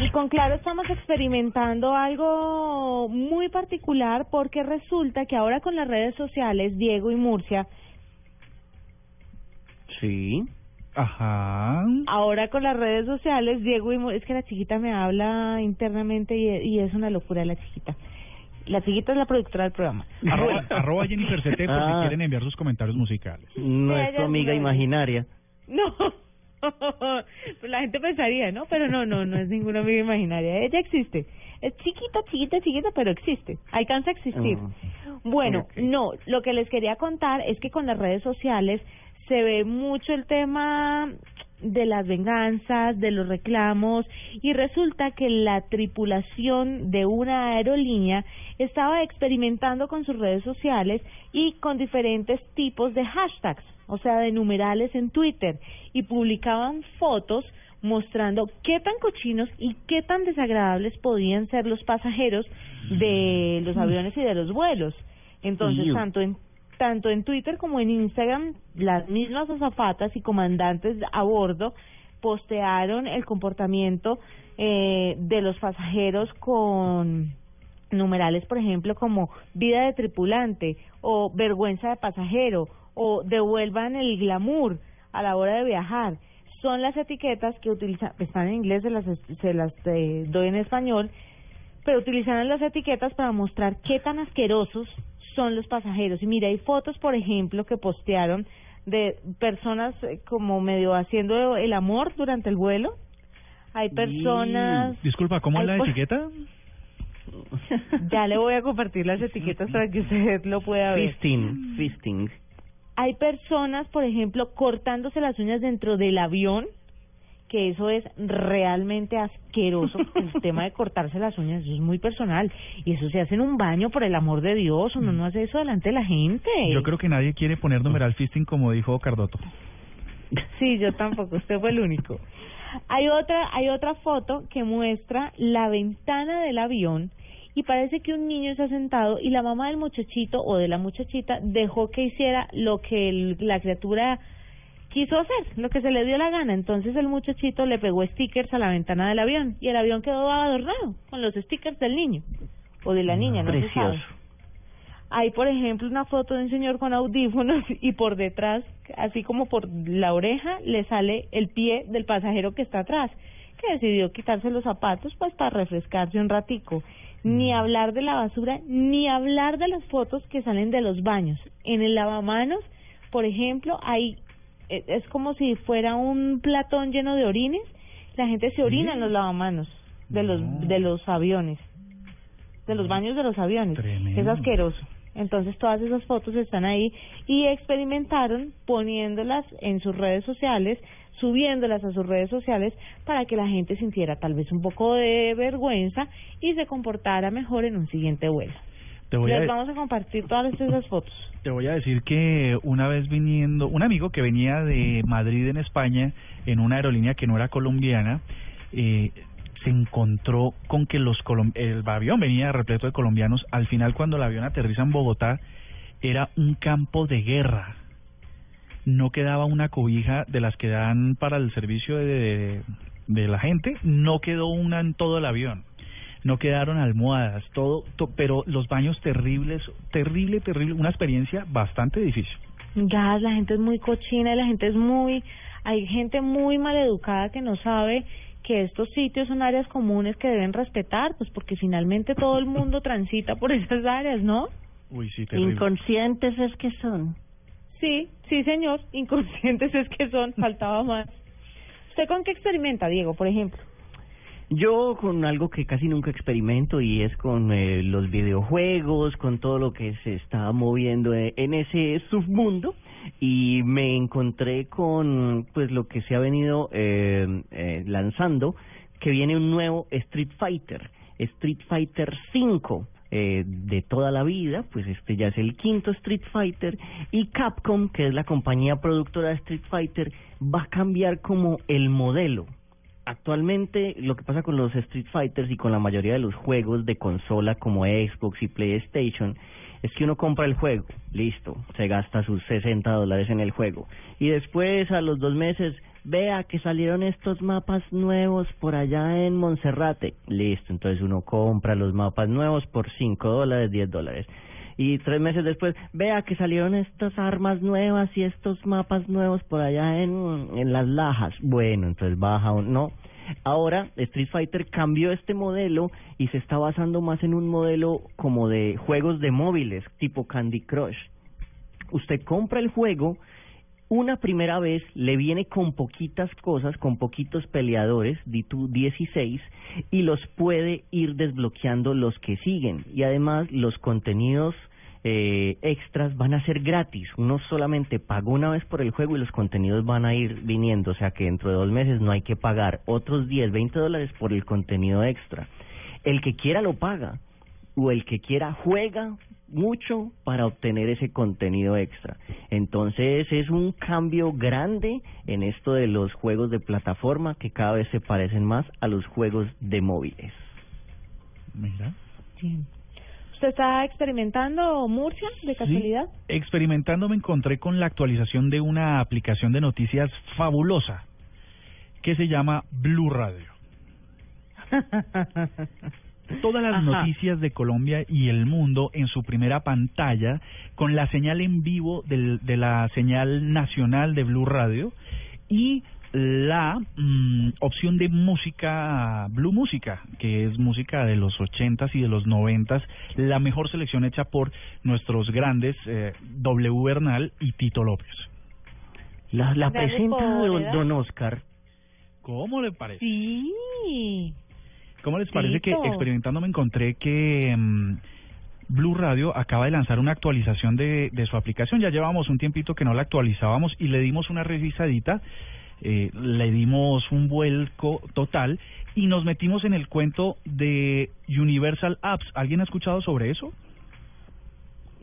Y con Claro estamos experimentando algo muy particular porque resulta que ahora con las redes sociales, Diego y Murcia, Sí. Ajá. ahora con las redes sociales, Diego y es que la chiquita me habla internamente y, y es una locura la chiquita. La chiquita es la productora del programa. Arroba, arroba [laughs] Jennifer CT por Ah. si quieren enviar sus comentarios musicales. No es tu amiga no. imaginaria. No, [laughs] pues la gente pensaría, ¿no? Pero no, no, no es ninguna amiga imaginaria. Ella existe. Es chiquita, chiquita, chiquita, pero existe. Alcanza a existir. Bueno, Ok. no, lo que les quería contar es que con las redes sociales se ve mucho el tema de las venganzas, de los reclamos, y resulta que la tripulación de una aerolínea estaba experimentando con sus redes sociales y con diferentes tipos de hashtags, o sea, de numerales en Twitter, y publicaban fotos mostrando qué tan cochinos y qué tan desagradables podían ser los pasajeros de los aviones y de los vuelos. Entonces, tanto en tanto en Twitter como en Instagram, las mismas azafatas y comandantes a bordo postearon el comportamiento eh, de los pasajeros con numerales, por ejemplo, como vida de tripulante o vergüenza de pasajero o devuelvan el glamour a la hora de viajar. Son las etiquetas que utilizan, están en inglés, se las, se las eh, doy en español, pero utilizaron las etiquetas para mostrar qué tan asquerosos son los pasajeros. Y mira, hay fotos, por ejemplo, que postearon de personas eh, como medio haciendo el amor durante el vuelo. Hay personas... Disculpa, ¿cómo es la por- etiqueta? [laughs] Ya le voy a compartir las etiquetas para que usted lo pueda ver. Fisting, fisting. Hay personas, por ejemplo, cortándose las uñas dentro del avión, que eso es realmente asqueroso. [laughs] El tema de cortarse las uñas eso es muy personal. Y eso se hace en un baño, por el amor de Dios. Uno no hace eso delante de la gente. Yo creo que nadie quiere poner numeral fisting como dijo Cardoto. Sí, yo tampoco, usted fue el único. Hay otra, hay otra foto que muestra la ventana del avión y parece que un niño está sentado y la mamá del muchachito o de la muchachita dejó que hiciera lo que el- la criatura quiso hacer, lo que se le dio la gana. Entonces el muchachito le pegó stickers a la ventana del avión y el avión quedó adornado con los stickers del niño o de la niña, no se Precioso. sabe. Hay, por ejemplo, una foto de un señor con audífonos [laughs] y por detrás, así como por la oreja, le sale el pie del pasajero que está atrás, que decidió quitarse los zapatos pues para refrescarse un ratico. Ni hablar de la basura, ni hablar de las fotos que salen de los baños. En el lavamanos, por ejemplo, hay es como si fuera un platón lleno de orines. La gente se orina en los lavamanos de los de los aviones, de los baños de los aviones. Tremendo. Es asqueroso. Entonces todas esas fotos están ahí y experimentaron poniéndolas en sus redes sociales, subiéndolas a sus redes sociales para que la gente sintiera tal vez un poco de vergüenza y se comportara mejor en un siguiente vuelo. Te voy a Les de- vamos a compartir todas esas fotos. Te voy a decir que una vez viniendo, un amigo que venía de Madrid en España en una aerolínea que no era colombiana, eh, se encontró con que los colom el avión venía repleto de colombianos. Al final, cuando el avión aterriza en Bogotá, era un campo de guerra. No quedaba una cobija de las que dan para el servicio de, de la gente, no quedó una en todo el avión no quedaron almohadas, todo, to- pero los baños terribles, terrible, terrible, una experiencia bastante difícil. Gas, la gente es muy cochina y la gente es muy, hay gente muy maleducada que no sabe que estos sitios son áreas comunes que deben respetar, pues porque finalmente todo el mundo [laughs] transita por esas áreas, ¿no? Uy, sí, terrible. Inconscientes es que son. Sí, sí, señor, inconscientes es que son, faltaba más. ¿Usted con qué experimenta, Diego, por ejemplo? Yo con algo que casi nunca experimento y es con eh, los videojuegos, con todo lo que se está moviendo eh, en ese submundo y me encontré con pues lo que se ha venido eh, eh, lanzando, que viene un nuevo Street Fighter, Street Fighter 5 eh, de toda la vida, pues este ya es el quinto Street Fighter y Capcom, que es la compañía productora de Street Fighter, va a cambiar como el modelo. Actualmente lo que pasa con los Street Fighters y con la mayoría de los juegos de consola como Xbox y PlayStation es que uno compra el juego, listo, se gasta sus 60 dólares en el juego. Y después a los dos meses vea que salieron estos mapas nuevos por allá en Monserrate, listo, entonces uno compra los mapas nuevos por 5 dólares, 10 dólares y tres meses después, vea que salieron estas armas nuevas y estos mapas nuevos por allá en, en las lajas. Bueno, entonces baja un... No. Ahora Street Fighter cambió este modelo y se está basando más en un modelo como de juegos de móviles, tipo Candy Crush. Usted compra el juego, una primera vez le viene con poquitas cosas, con poquitos peleadores, di tú 16, y los puede ir desbloqueando los que siguen. Y además los contenidos eh, extras van a ser gratis. Uno solamente pagó una vez por el juego y los contenidos van a ir viniendo. O sea que dentro de dos meses no hay que pagar otros 10, 20 dólares por el contenido extra. El que quiera lo paga o el que quiera juega mucho para obtener ese contenido extra. Entonces es un cambio grande en esto de los juegos de plataforma que cada vez se parecen más a los juegos de móviles. Mira. Sí. ¿Usted está experimentando Murcia, de casualidad? Experimentando me encontré con la actualización de una aplicación de noticias fabulosa que se llama Blue Radio. [laughs] Todas las Ajá. noticias de Colombia y el mundo en su primera pantalla con la señal en vivo del- de la señal nacional de Blue Radio y la mm, opción de música, Blue Música, que es música de los ochentas y de los noventas, la mejor selección hecha por nuestros grandes eh, W Bernal y Tito López. La, la presenta don, don Oscar. ¿Cómo le parece? Sí. ¿Cómo les parece que experimentando me encontré que mm, Blue Radio acaba de lanzar una actualización de, de su aplicación? Ya llevamos un tiempito que no la actualizábamos y le dimos una revisadita, eh, le dimos un vuelco total y nos metimos en el cuento de Universal Apps. ¿Alguien ha escuchado sobre eso?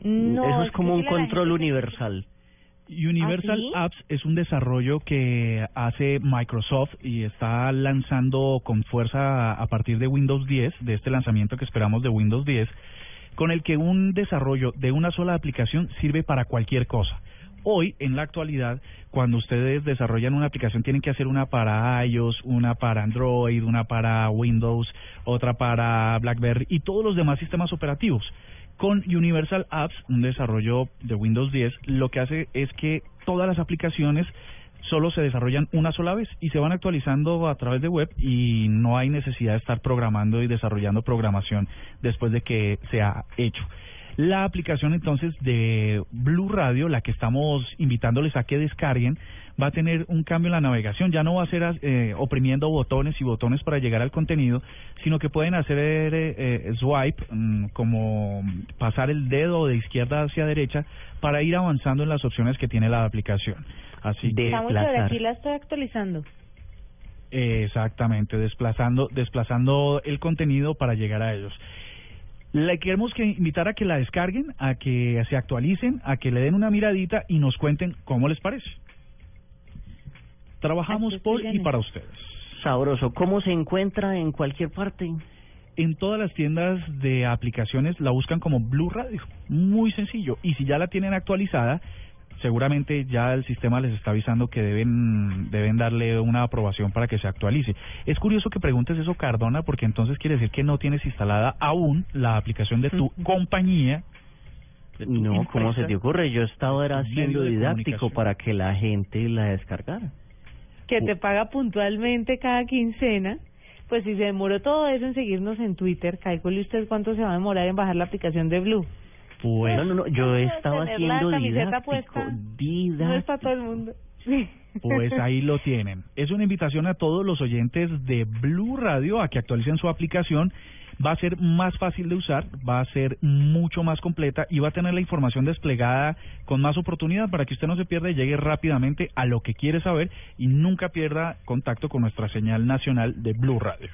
No, Eso es como un control universal. Universal ¿Ah, sí? Apps es un desarrollo que hace Microsoft y está lanzando con fuerza a partir de Windows 10, de este lanzamiento que esperamos de Windows 10, con el que un desarrollo de una sola aplicación sirve para cualquier cosa. Hoy, en la actualidad, cuando ustedes desarrollan una aplicación, tienen que hacer una para iOS, una para Android, una para Windows, otra para BlackBerry y todos los demás sistemas operativos. Con Universal Apps, un desarrollo de Windows 10, lo que hace es que todas las aplicaciones solo se desarrollan una sola vez y se van actualizando a través de web y no hay necesidad de estar programando y desarrollando programación después de que se ha hecho. La aplicación entonces de Blue Radio, la que estamos invitándoles a que descarguen, va a tener un cambio en la navegación. Ya no va a ser eh, oprimiendo botones y botones para llegar al contenido, sino que pueden hacer eh, swipe, mm, como pasar el dedo de izquierda hacia derecha para ir avanzando en las opciones que tiene la aplicación. Así que aquí la estoy actualizando. Exactamente, desplazando, desplazando el contenido para llegar a ellos. Le queremos que invitar a que la descarguen, a que se actualicen, a que le den una miradita y nos cuenten cómo les parece. Trabajamos por y para ustedes. Sabroso. ¿Cómo se encuentra en cualquier parte? En todas las tiendas de aplicaciones la buscan como Blue Radio. Muy sencillo. Y si ya la tienen actualizada, seguramente ya el sistema les está avisando que deben deben darle una aprobación para que se actualice. Es curioso que preguntes eso, Cardona, porque entonces quiere decir que no tienes instalada aún la aplicación de tu compañía. de tu No, ¿cómo se te ocurre? Yo estaba era siendo didáctico para que la gente la descargara. que te paga puntualmente cada quincena. Pues si se demoró todo eso en seguirnos en Twitter, calcule usted cuánto se va a demorar en bajar la aplicación de Blue. Pues, no, no, no, yo estaba camiseta didáctico. puesta. No es Didáctico. para todo el mundo. [laughs] Pues ahí lo tienen. Es una invitación a todos los oyentes de Blue Radio a que actualicen su aplicación. Va a ser más fácil de usar, va a ser mucho más completa y va a tener la información desplegada con más oportunidad para que usted no se pierda y llegue rápidamente a lo que quiere saber y nunca pierda contacto con nuestra señal nacional de Blue Radio.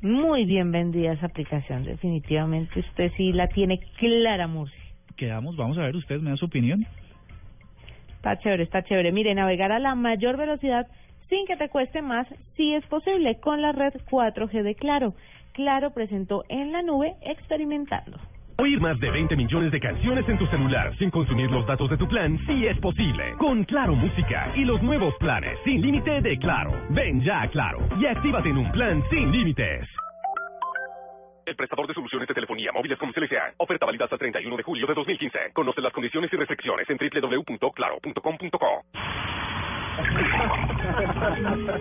Muy bien vendida esa aplicación, definitivamente usted sí la tiene clara, Murcia. Quedamos, vamos a ver, ustedes me dan su opinión. Está chévere, está chévere. Mire, navegar a la mayor velocidad sin que te cueste más, sí es posible con la red 4G de Claro. Claro presentó en la nube experimentando. Oír más de 20 millones de canciones en tu celular sin consumir los datos de tu plan sí es posible. Con Claro Música y los nuevos planes sin límite de Claro. Ven ya a Claro y actívate en un plan sin límites. El prestador de soluciones de telefonía móviles como CLSA. Oferta válida hasta el 31 de julio de 2015. Conoce las condiciones y restricciones en www.claro.com.co.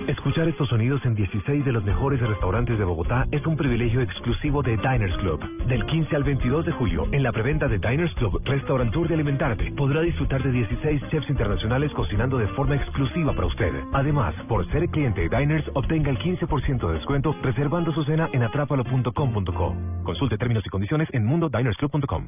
Escuchar estos sonidos en 16 de los mejores restaurantes de Bogotá es un privilegio exclusivo de Diners Club. Del 15 al 22 de julio, en la preventa de Diners Club Restaurant Tour de Alimentarte, podrá disfrutar de 16 chefs internacionales cocinando de forma exclusiva para usted. Además, por ser cliente de Diners, obtenga el 15% de descuento reservando su cena en atrápalo.com.co. Consulte términos y condiciones en mundodinersclub.com.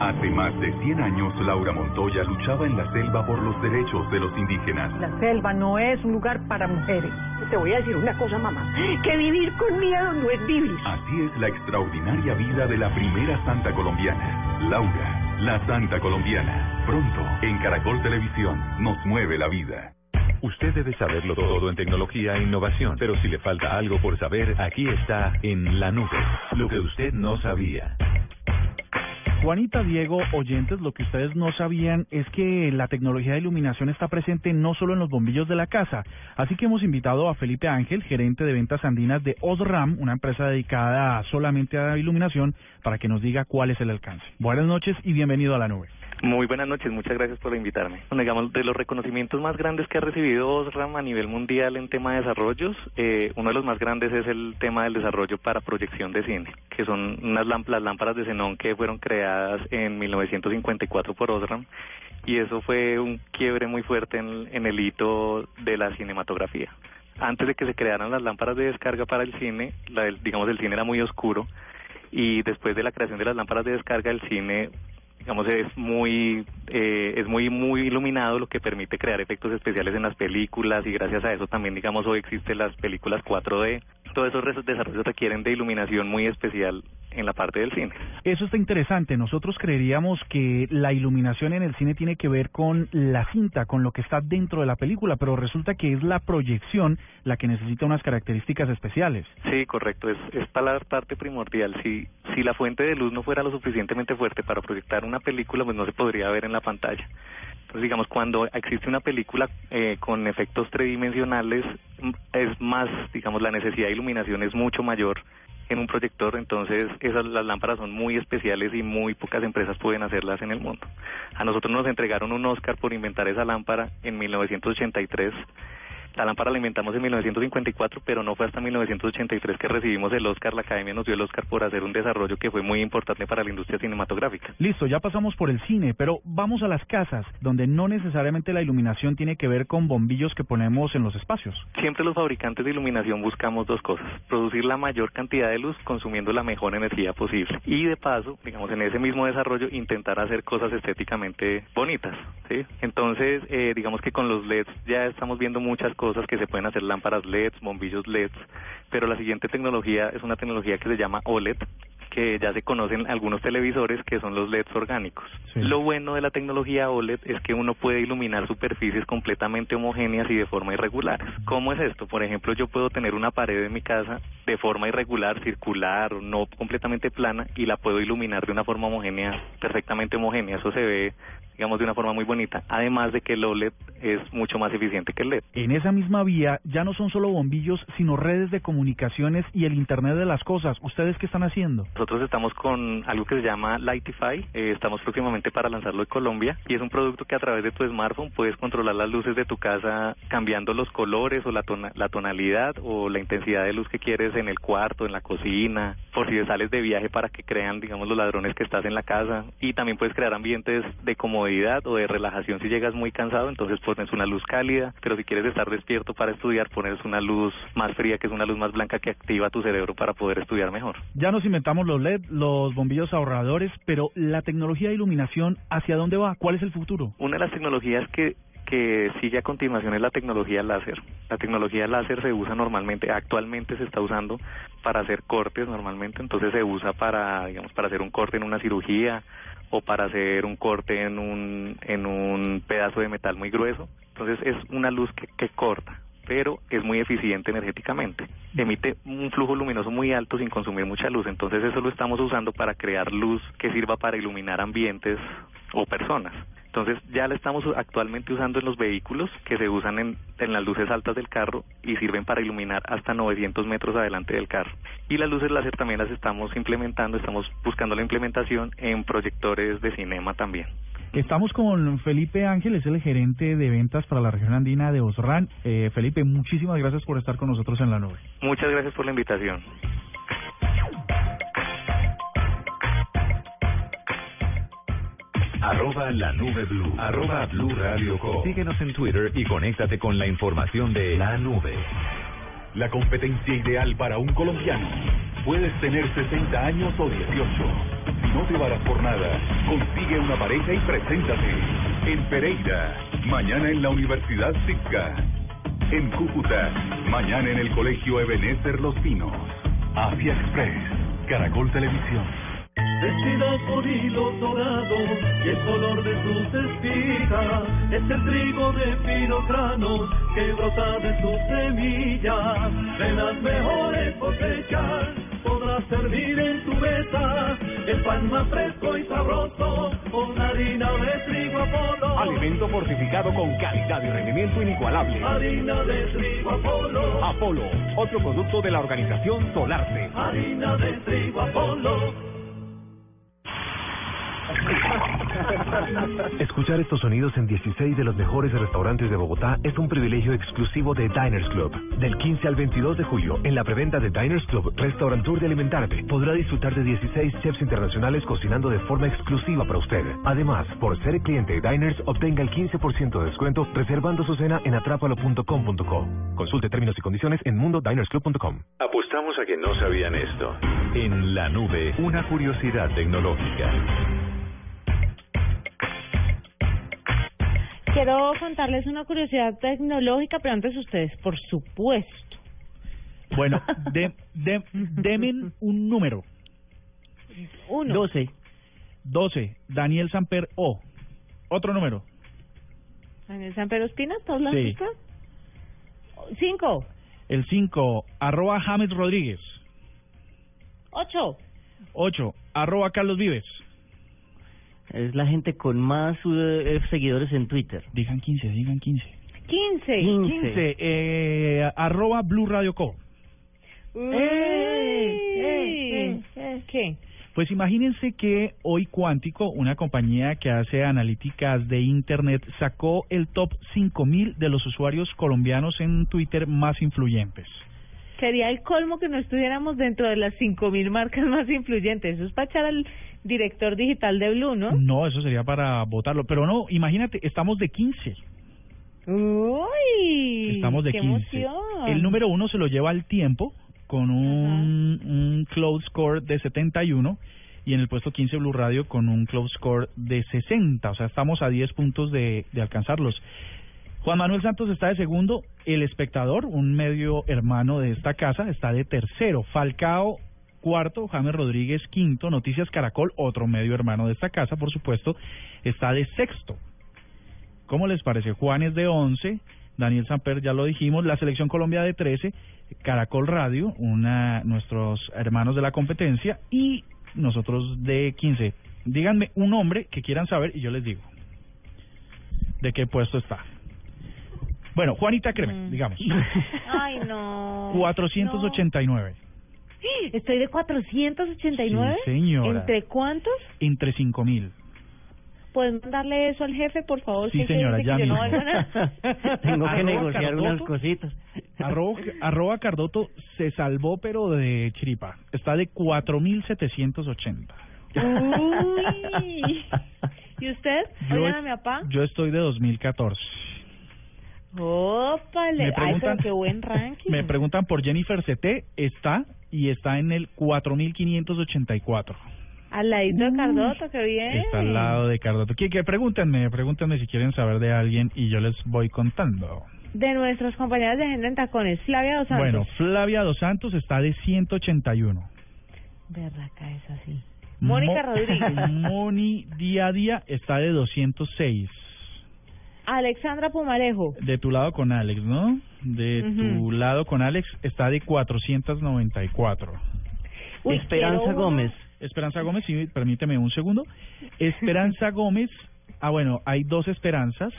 Hace más de 100 años, Laura Montoya luchaba en la selva por los derechos de los indígenas. La selva no es un lugar para mujeres. Te voy a decir una cosa, mamá. Que vivir con miedo no es vivir. Así es la extraordinaria vida de la primera santa colombiana, Laura, la santa colombiana. Pronto, en Caracol Televisión, nos mueve la vida. Usted debe saberlo todo en tecnología e innovación, pero si le falta algo por saber, aquí está en la nube, lo que usted no sabía. Juanita, Diego, oyentes, lo que ustedes no sabían es que la tecnología de iluminación está presente no solo en los bombillos de la casa, así que hemos invitado a Felipe Ángel, gerente de ventas andinas de Osram, una empresa dedicada solamente a iluminación, para que nos diga cuál es el alcance. Buenas noches y bienvenido a la nube. Muy buenas noches, muchas gracias por invitarme. Bueno, digamos, de los reconocimientos más grandes que ha recibido Osram a nivel mundial en tema de desarrollos, eh, uno de los más grandes es el tema del desarrollo para proyección de cine, que son unas lámparas, las lámparas de xenón que fueron creadas en 1954 por Osram, y eso fue un quiebre muy fuerte en, el hito de la cinematografía. Antes de que se crearan las lámparas de descarga para el cine, la digamos, el cine era muy oscuro, y después de la creación de las lámparas de descarga, el cine digamos es muy eh, es muy muy iluminado lo que permite crear efectos especiales en las películas y gracias a eso también digamos hoy existen las películas 4D todos esos desarrollos requieren de iluminación muy especial en la parte del cine. Eso está interesante. Nosotros creeríamos que la iluminación en el cine tiene que ver con la cinta, con lo que está dentro de la película, pero resulta que es la proyección la que necesita unas características especiales. Sí, correcto, es, es la parte primordial. Si, si la fuente de luz no fuera lo suficientemente fuerte para proyectar una película, pues no se podría ver en la pantalla. Entonces, digamos, cuando existe una película eh, con efectos tridimensionales, es más, digamos, la necesidad de iluminación es mucho mayor en un proyector, entonces esas las lámparas son muy especiales y muy pocas empresas pueden hacerlas en el mundo. A nosotros nos entregaron un Oscar por inventar esa lámpara en 1983 la lámpara la inventamos en 1954, pero no fue hasta 1983 que recibimos el Oscar. La Academia nos dio el Oscar por hacer un desarrollo que fue muy importante para la industria cinematográfica. Listo, ya pasamos por el cine, pero vamos a las casas, donde no necesariamente la iluminación tiene que ver con bombillos que ponemos en los espacios. Siempre los fabricantes de iluminación buscamos dos cosas, producir la mayor cantidad de luz consumiendo la mejor energía posible y de paso, digamos, en ese mismo desarrollo intentar hacer cosas estéticamente bonitas, ¿sí? Entonces, eh, digamos que con los LEDs ya estamos viendo muchas cosas cosas que se pueden hacer lámparas LEDs, bombillos LEDs, pero la siguiente tecnología es una tecnología que se llama OLED, que ya se conocen algunos televisores que son los LEDs orgánicos. Lo bueno de la tecnología OLED es que uno puede iluminar superficies completamente homogéneas y de forma irregular. ¿Cómo es esto? Por ejemplo, yo puedo tener una pared en mi casa de forma irregular, circular, no completamente plana y la puedo iluminar de una forma homogénea, perfectamente homogénea. Eso se ve digamos, de una forma muy bonita, además de que el OLED es mucho más eficiente que el LED. En esa misma vía ya no son solo bombillos, sino redes de comunicaciones y el Internet de las cosas. ¿Ustedes qué están haciendo? Nosotros estamos con algo que se llama Lightify, eh, estamos próximamente para lanzarlo en Colombia y es un producto que a través de tu smartphone puedes controlar las luces de tu casa cambiando los colores o la, la tonalidad o la intensidad de luz que quieres en el cuarto, en la cocina, por si sales de viaje para que crean, digamos, los ladrones que estás en la casa y también puedes crear ambientes de comodidad o de relajación si llegas muy cansado, entonces pones una luz cálida, pero si quieres estar despierto para estudiar, pones una luz más fría, que es una luz más blanca que activa tu cerebro para poder estudiar mejor. Ya nos inventamos los LED, los bombillos ahorradores, pero la tecnología de iluminación, ¿hacia dónde va? ¿Cuál es el futuro? Una de las tecnologías que que sigue a continuación es la tecnología láser. La tecnología láser se usa normalmente, actualmente se está usando para hacer cortes normalmente, entonces se usa para, digamos, para hacer un corte en una cirugía o para hacer un corte en un, en un pedazo de metal muy grueso. Entonces es una luz que, que corta, pero es muy eficiente energéticamente. Emite un flujo luminoso muy alto sin consumir mucha luz. Entonces eso lo estamos usando para crear luz que sirva para iluminar ambientes o personas. Entonces ya la estamos actualmente usando en los vehículos que se usan en, en, las luces altas del carro y sirven para iluminar hasta 900 metros adelante del carro. Y las luces láser también las estamos implementando, estamos buscando la implementación en proyectores de cinema también. Estamos con Felipe Ángeles, el gerente de ventas para la región andina de Osran. Eh, Felipe, muchísimas gracias por estar con nosotros en la nube. Muchas gracias por la invitación. Arroba la nube blue. Arroba blue radio com. Síguenos en Twitter y conéctate con la información de la nube. La competencia ideal para un colombiano. Puedes tener 60 años o 18. Si no te varas por nada, consigue una pareja y preséntate. En Pereira, mañana en la Universidad Sitka. En Cúcuta, mañana en el Colegio Ebenezer Los Pinos. Asia Express, Caracol Televisión vestidas por hilos dorados y el color de sus espigas es el trigo de fino grano que brota de sus semillas. De las mejores cosechas podrás servir en tu mesa el pan más fresco y sabroso con harina de trigo Apolo alimento fortificado con calidad y rendimiento inigualable. Harina de trigo Apolo Apolo otro producto de la organización Solarte harina de trigo Apolo Escuchar estos sonidos en 16 de los mejores restaurantes de Bogotá es un privilegio exclusivo de Diners Club. Del 15 al 22 de julio, en la preventa de Diners Club Restaurant Tour de Alimentarte, podrá disfrutar de 16 chefs internacionales cocinando de forma exclusiva para usted. Además, por ser cliente de Diners, obtenga el 15% de descuento reservando su cena en atrapalo.com.co. Consulte términos y condiciones en mundodinersclub.com. Apostamos a que no sabían esto. En la nube, una curiosidad tecnológica. Quiero contarles una curiosidad tecnológica, pero antes ustedes, por supuesto. Bueno, de, de, denme un número. Uno. 12. 12, Daniel Samper O. Otro número. Daniel San Pedro Espina, ¿todos los Sí. Cinco. El 5, arroba James Rodríguez. Ocho. 8, arroba Carlos Vives. Es la gente con más eh, seguidores en Twitter. Digan 15, digan 15. Quince. 15, eh, arroba Blue Radio Co. Uy. eh, ¿Qué? Pues imagínense que hoy Cuántico, una compañía que hace analíticas de Internet, sacó el top 5000 de los usuarios colombianos en Twitter más influyentes. Sería el colmo que no estuviéramos dentro de las cinco mil marcas [laughs] más influyentes. Eso es para echar al director digital de Blue, ¿no? No, eso sería para votarlo. Pero no, imagínate, estamos de 15. Uy. Estamos de qué 15. emoción. El número uno se lo lleva al tiempo con un, un cloud score de 71 y en el puesto 15 Blue Radio con un cloud score de 60. O sea, estamos a 10 puntos de, de alcanzarlos. Juan Manuel Santos está de segundo, El Espectador, un medio hermano de esta casa, está de tercero, Falcao cuarto, James Rodríguez quinto, Noticias Caracol, otro medio hermano de esta casa, por supuesto, está de sexto. ¿Cómo les parece? Juan es de 11, Daniel Samper ya lo dijimos, la Selección Colombia de 13, Caracol Radio, una nuestros hermanos de la competencia y nosotros de 15. Díganme un nombre que quieran saber y yo les digo de qué puesto está. Bueno, Juanita Cremen, digamos. [laughs] Ay, no. 489. No. [gasps] Estoy de 489. Sí, señora. ¿Entre cuántos? Entre 5000. ¿Puedes mandarle eso al jefe, por favor? Sí, señora, ya no mismo. nada. [laughs] Tengo que Arroba negociar Cardoto. unas cositas. Arroba, arroba Cardoto se salvó, pero de chiripa. Está de 4780. Uy. [laughs] ¿Y usted? Yo Oigan a mi papá. Yo estoy de 2014. Ópale. Me Ay, preguntan, pero qué buen ranking. me preguntan por Jennifer CT, está y está en el 4584. Al ladito de Cardoto, qué bien. Está al lado de Cardoto. Que, que pregúntenme, pregúntenme si quieren saber de alguien y yo les voy contando. De nuestros compañeros de Agenda en Tacones, Flavia Dos Santos. Bueno, Flavia Dos Santos está de 181. Berraca es así. Mónica Mo- Rodríguez. [laughs] Moni Día a Día está de 206. Alexandra Pumarejo. De tu lado con Alex, ¿no? De tu lado con Alex está de 494. Uy, Esperanza. Gómez. Esperanza Gómez, sí, permíteme un segundo. Esperanza [laughs] Gómez, ah bueno, hay dos Esperanzas.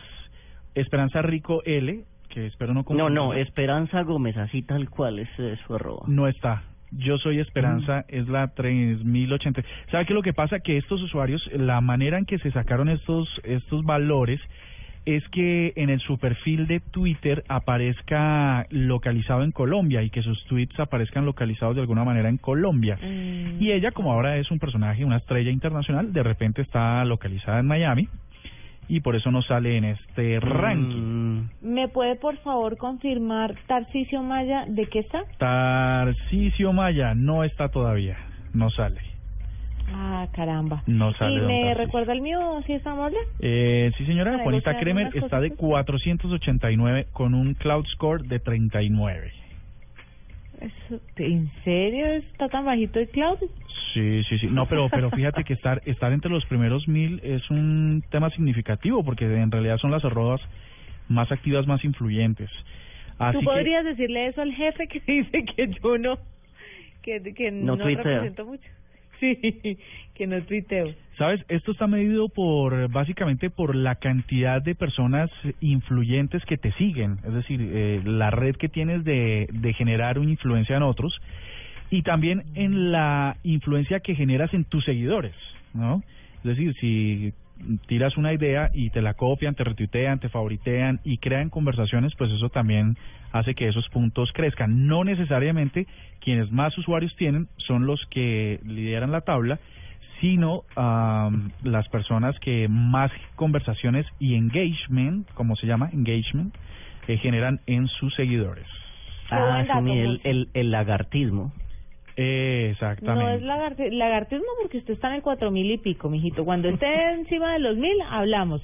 Esperanza Rico L, que espero no No, no, Esperanza Gómez, así tal cual es eh, su arroba. No está. Yo soy Esperanza, es la 3080. ¿Sabe qué es lo que pasa? Que estos usuarios, la manera en que se sacaron estos, estos valores es que en el su perfil de Twitter aparezca localizado en Colombia y que sus tweets aparezcan localizados de alguna manera en Colombia. Mm. Y ella, como ahora es un personaje, una estrella internacional, de repente está localizada en Miami y por eso no sale en este ranking. Mm, ¿Me puede, por favor, confirmar Tarcisio Maya de qué está? Tarcisio Maya no está todavía, no sale. Ah, caramba. No sale, ¿Y don me Tarcisio. recuerda el mío, si está amable? Eh, sí, señora, Juanita Kremer está de cositas. 489 con un cloud score de 39. Eso- ¿En serio está tan bajito el Claudio? Sí, sí, sí. No, pero pero fíjate que estar estar entre los primeros mil es un tema significativo porque en realidad son las arrobas más activas, más influyentes. Así ¿Tú que podrías decirle eso al jefe que [laughs] dice que yo no, que, que No no, represento mucho? [laughs] Sí, que no tuiteo. ¿Sabes? Esto está medido por, básicamente, por la cantidad de personas influyentes que te siguen. Es decir, eh, la red que tienes de, de generar una influencia en otros y también en la influencia que generas en tus seguidores, ¿no? Es decir, si tiras una idea y te la copian, te retuitean, te favoritean y crean conversaciones, pues eso también hace que esos puntos crezcan. No necesariamente quienes más usuarios tienen son los que lideran la tabla, sino las personas que más conversaciones y engagement, como se llama, engagement, eh, generan en sus seguidores. Ah, sí, el, el, el lagartismo. Exactamente. No es lagarti- lagartismo porque usted está en el cuatro mil y pico, mijito. Cuando esté [laughs] encima de los mil, hablamos.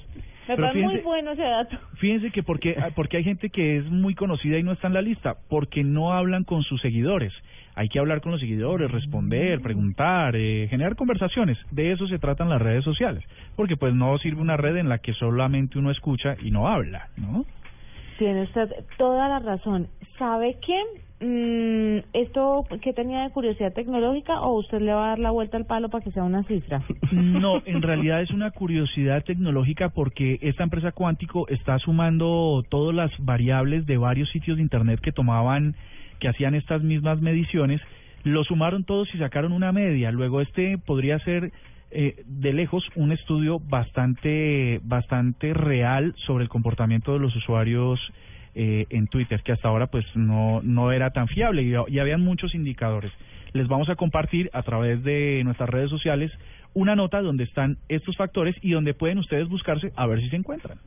Me parece muy bueno ese dato. Fíjense que porque, porque hay gente que es muy conocida y no está en la lista, porque no hablan con sus seguidores. Hay que hablar con los seguidores, responder, preguntar, eh, generar conversaciones. De eso se tratan las redes sociales. Porque pues no sirve una red en la que solamente uno escucha y no habla, ¿no? Tiene usted toda la razón. ¿Sabe qué? Mm, ¿Esto qué tenía de curiosidad tecnológica o usted le va a dar la vuelta al palo para que sea una cifra? [laughs] No, en [laughs] realidad es una curiosidad tecnológica porque esta empresa Cuántico está sumando todas las variables de varios sitios de internet que tomaban, que hacían estas mismas mediciones, lo sumaron todos y sacaron una media. Luego este podría ser eh, de lejos un estudio bastante, bastante real sobre el comportamiento de los usuarios eh, en Twitter, que hasta ahora pues no, no era tan fiable y, y habían muchos indicadores. Les vamos a compartir a través de nuestras redes sociales una nota donde están estos factores y donde pueden ustedes buscarse a ver si se encuentran.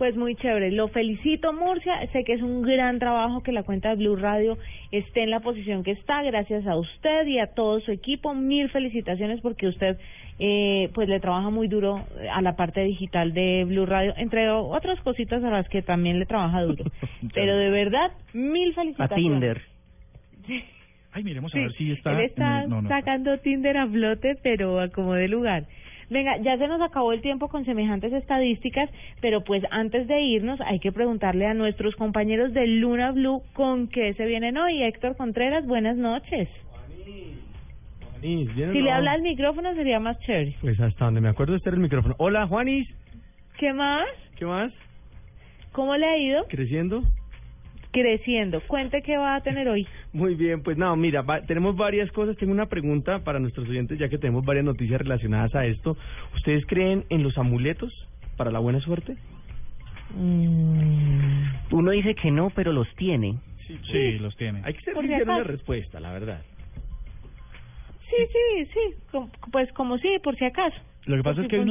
Pues muy chévere, lo felicito Murcia, sé que es un gran trabajo que la cuenta de Blue Radio esté en la posición que está, gracias a usted y a todo su equipo, mil felicitaciones porque usted eh, pues le trabaja muy duro a la parte digital de Blue Radio, entre otras cositas a las que también le trabaja duro, [laughs] pero de verdad, mil A felicitaciones. Tinder. Ay, miremos a Sí, ver si está... Él está el- no, no. sacando Tinder a flote, pero a como de lugar. Venga, ya se nos acabó el tiempo con semejantes estadísticas, pero pues antes de irnos hay que preguntarle a nuestros compañeros de Luna Blue con qué se vienen hoy. Héctor Contreras, buenas noches. Juanis, ¿vieron? Si le habla al micrófono sería más chévere. Pues hasta donde me acuerdo este era el micrófono. Hola, Juanis. ¿Qué más? ¿Qué más? ¿Cómo le ha ido? ¿Creciendo? Creciendo. Cuente qué va a tener hoy. Muy bien, pues no, mira, va- tenemos varias cosas. Tengo una pregunta para nuestros oyentes, ya que tenemos varias noticias relacionadas a esto. ¿Ustedes creen en los amuletos para la buena suerte? Uno dice que no, pero los tiene. Sí, los tiene. Hay que ser sincero en la respuesta, la verdad. Sí, sí, sí. Pues como sí, por si acaso. Lo que Por pasa es que hay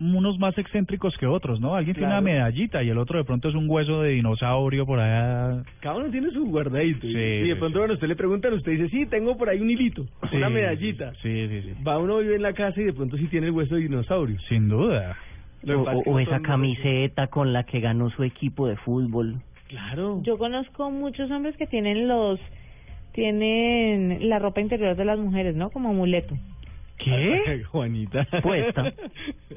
unos, más excéntricos que otros, ¿no? Alguien tiene una medallita y el otro de pronto es un hueso de dinosaurio por allá. Cada uno tiene su guardadito. y- Sí, y de sí, pronto, cuando usted le preguntan, usted dice, sí, tengo por ahí un hilito, Sí, una medallita. Sí, sí, sí. Va uno vive en la casa y de pronto sí tiene el hueso de dinosaurio. Sin duda. O, o esa camiseta con la que ganó su equipo de fútbol. Claro. Yo conozco muchos hombres que tienen los tienen la ropa interior de las mujeres, ¿no? Como amuleto. ¿Qué? Juanita. Puesta.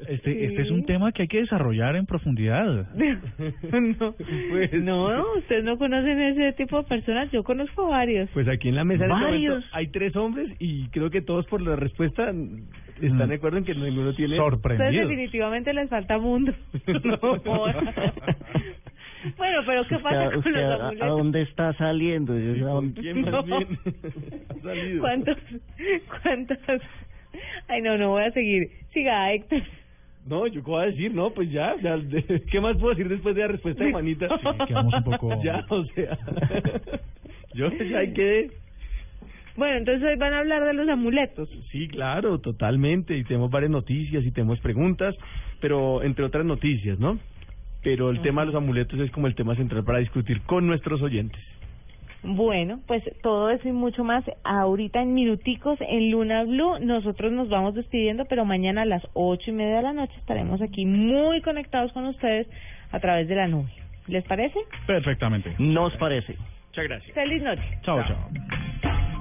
Este, este es un tema que hay que desarrollar en profundidad. [laughs] no, Pues, no, ustedes no conocen ese tipo de personas. Yo conozco varios. Pues aquí en la mesa en este hay tres hombres y creo que todos por la respuesta están de acuerdo en que ninguno tiene Entonces definitivamente les falta mundo. [laughs] No bueno, pero ¿qué pasa Usted- con los a, a amuletos? dónde está saliendo? Yo- ¿a dónde- ¿Quién más [laughs] No. bien ha salido? ¿Cuántos? ¿Cuántos? [laughs] Ay, no, no voy a seguir. Siga, Héctor. No, yo qué voy a decir, no, pues ya, ya [laughs] ¿qué más puedo decir después de la respuesta de Juanita? Sí, quedamos un poco- [laughs] ya, o sea, yo ya ahí quedé. Bueno, entonces hoy van a hablar de los amuletos. Sí, claro, totalmente. Y tenemos varias noticias y tenemos preguntas, pero entre otras noticias, ¿no? Pero el tema de los amuletos es como el tema central para discutir con nuestros oyentes. Bueno, pues todo eso y mucho más ahorita en minuticos en Luna Blue. Nosotros nos vamos despidiendo, pero mañana a las ocho y media de la noche estaremos aquí muy conectados con ustedes a través de la nube. ¿Les parece? Perfectamente. Nos parece. Muchas gracias. Feliz noche. Chao, chao.